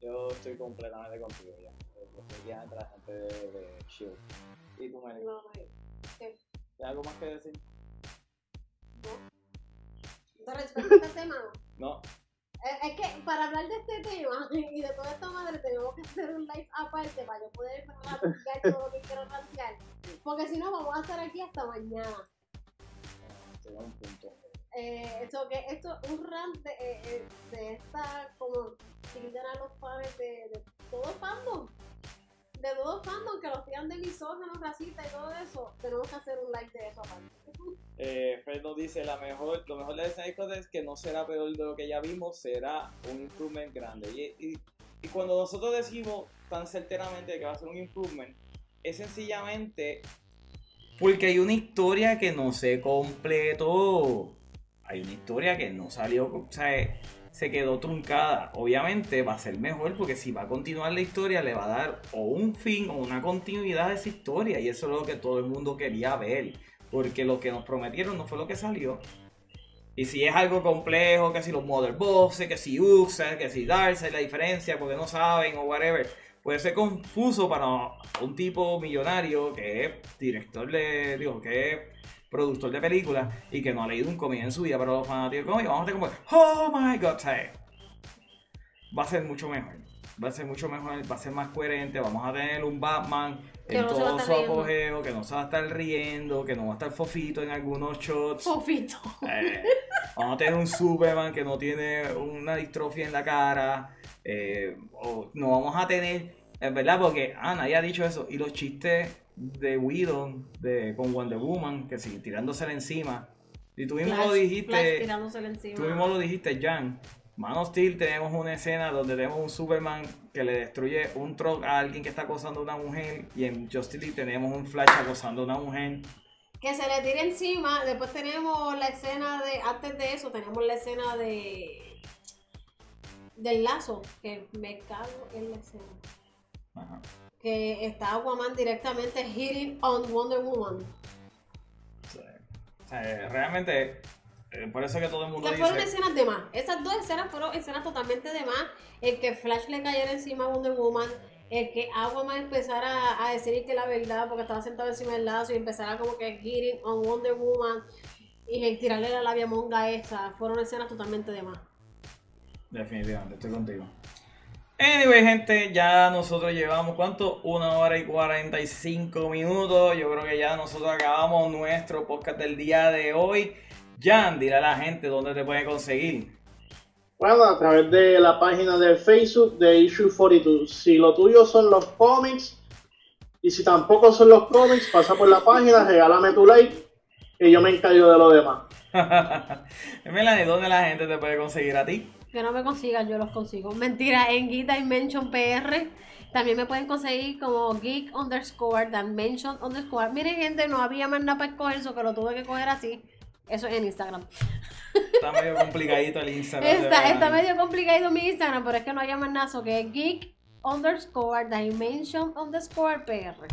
Yo estoy completamente contigo ya. Estoy ya entre la gente de, de Shield. ¿Y tú, Meli? No, no, ¿qué? ¿Tienes algo más que decir? ¿Te respecto a este tema? No. Es, es que para hablar de este tema y de toda esta madre tenemos que hacer un live aparte para yo poder rantear todo lo que quiero rantear. Porque si no vamos a estar aquí hasta mañana. Un punto. Eh, eso que esto un rant de, eh, eh, de esta como critican a los fans de, de todo fandom. De todo fandom que los tiran de misógenos, racistas y todo eso. Tenemos que hacer un live de eso aparte. Eh, Fred nos dice, la mejor, lo mejor de Cut es que no será peor de lo que ya vimos, será un improvement grande. Y, y- y cuando nosotros decimos tan certeramente que va a ser un improvement, es sencillamente porque hay una historia que no se completó. Hay una historia que no salió, o sea, se quedó truncada. Obviamente va a ser mejor porque si va a continuar la historia le va a dar o un fin o una continuidad a esa historia. Y eso es lo que todo el mundo quería ver. Porque lo que nos prometieron no fue lo que salió. Y si es algo complejo, que si los Mother Bosses, que si Uxa, que si Darkseid, la diferencia porque no saben o whatever, puede ser confuso para un tipo millonario que es director de, digo, que es productor de películas y que no ha leído un cómic en su vida, pero los fanáticos de vamos a estar como, oh my god, ¿sabes? va a ser mucho mejor. Va a ser mucho mejor, va a ser más coherente. Vamos a tener un Batman Que en no todo su apogeo, que no se va a estar riendo, que no va a estar fofito en algunos shots. Fofito. Eh, vamos a tener un Superman que no tiene una distrofia en la cara. eh, o no vamos a tener, es verdad, porque ah, nadie ha dicho eso. Y los chistes de Whedon de, con Wonder Woman, que siguen tirándosela encima. Y tú mismo Flash- lo dijiste. Encima. Tú mismo lo dijiste, Jan. Man of Steel tenemos una escena donde tenemos un Superman que le destruye un truck a alguien que está acosando a una mujer. Y en Justice League tenemos un Flash acosando a una mujer. que se le tire encima. Después tenemos la escena de. Antes de eso, tenemos la escena de. Del lazo. Que me cago en la escena. Ajá. Que está Aquaman directamente hitting on Wonder Woman. O sea, realmente, eh, por eso que todo el mundo Que fueron dice. escenas de más. Esas dos escenas fueron escenas totalmente de más. El que Flash le cayera encima a Wonder Woman. El que Aquaman empezara a decir que la verdad porque estaba sentado encima del lazo y empezara como que hitting on Wonder Woman. Y el tirarle la labia monga esa. Fueron escenas totalmente de más. Definitivamente, estoy contigo. Anyway, gente, ya nosotros llevamos, ¿cuánto? Una hora y 45 minutos. Yo creo que ya nosotros acabamos nuestro podcast del día de hoy. Jan, dile a la gente dónde te puede conseguir. Bueno, a través de la página de Facebook de Issue 42. Si lo tuyo son los cómics, y si tampoco son los cómics, pasa por la página, regálame tu like y yo me encargo de lo demás. Melanie, ¿dónde la gente te puede conseguir a ti? Que no me consigan, yo los consigo. Mentira, en Geek Dimension PR. También me pueden conseguir como Geek underscore Dimension underscore. Miren, gente, no había más nada para escoger, eso que lo tuve que coger así. Eso es en Instagram. Está medio complicadito el Instagram. Está, está medio complicado mi Instagram, pero es que no hay más nada, eso que es Geek underscore Dimension underscore PR.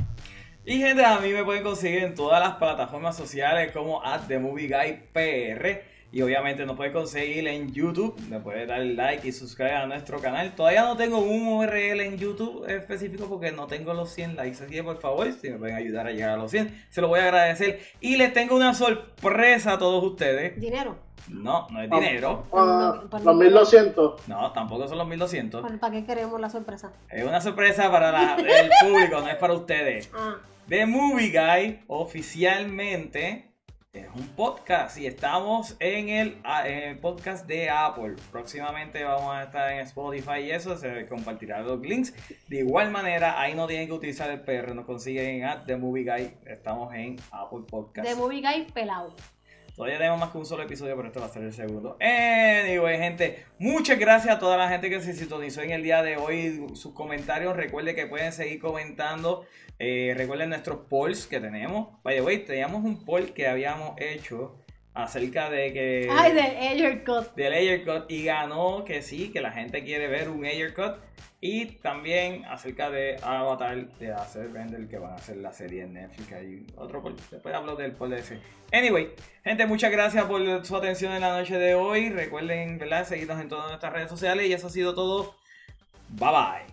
Y gente, a mí me pueden conseguir en todas las plataformas sociales como at The Movie Guy PR. Y obviamente nos pueden conseguir en YouTube. Me puede dar like y suscribir a nuestro canal. Todavía no tengo un URL en YouTube específico porque no tengo los 100 likes. Así que por favor, si me pueden ayudar a llegar a los 100, se lo voy a agradecer. Y les tengo una sorpresa a todos ustedes. Dinero. No, no es dinero. Ah, Por- por- los 1200. No, tampoco son los 1200. ¿Para, para qué queremos la sorpresa? Es una sorpresa para la- el público, no es para ustedes. Ah, The Movie Guy oficialmente es un podcast y estamos en el, a- en el podcast de Apple. Próximamente vamos a estar en Spotify y eso, se compartirán los links. De igual manera, ahí no tienen que utilizar el PR, nos consiguen en The Movie Guy. Estamos en Apple Podcast. de Movie Guy pelado. Todavía tenemos más que un solo episodio, pero este va a ser el segundo. Anyway, gente, muchas gracias a toda la gente que se sintonizó en el día de hoy. Sus comentarios, recuerden que pueden seguir comentando. Eh, recuerden nuestros polls que tenemos. By the way, teníamos un poll que habíamos hecho acerca de que... Ay, de Ayer Cut. del Ayer Cut y ganó que sí, que la gente quiere ver un Ayer Cut. Y también acerca de Avatar de hacer Render que van a hacer la serie en Netflix. Hay otro. Después hablo del de ese. Anyway, gente, muchas gracias por su atención en la noche de hoy. Recuerden, ¿verdad? Seguirnos en todas nuestras redes sociales. Y eso ha sido todo. Bye bye.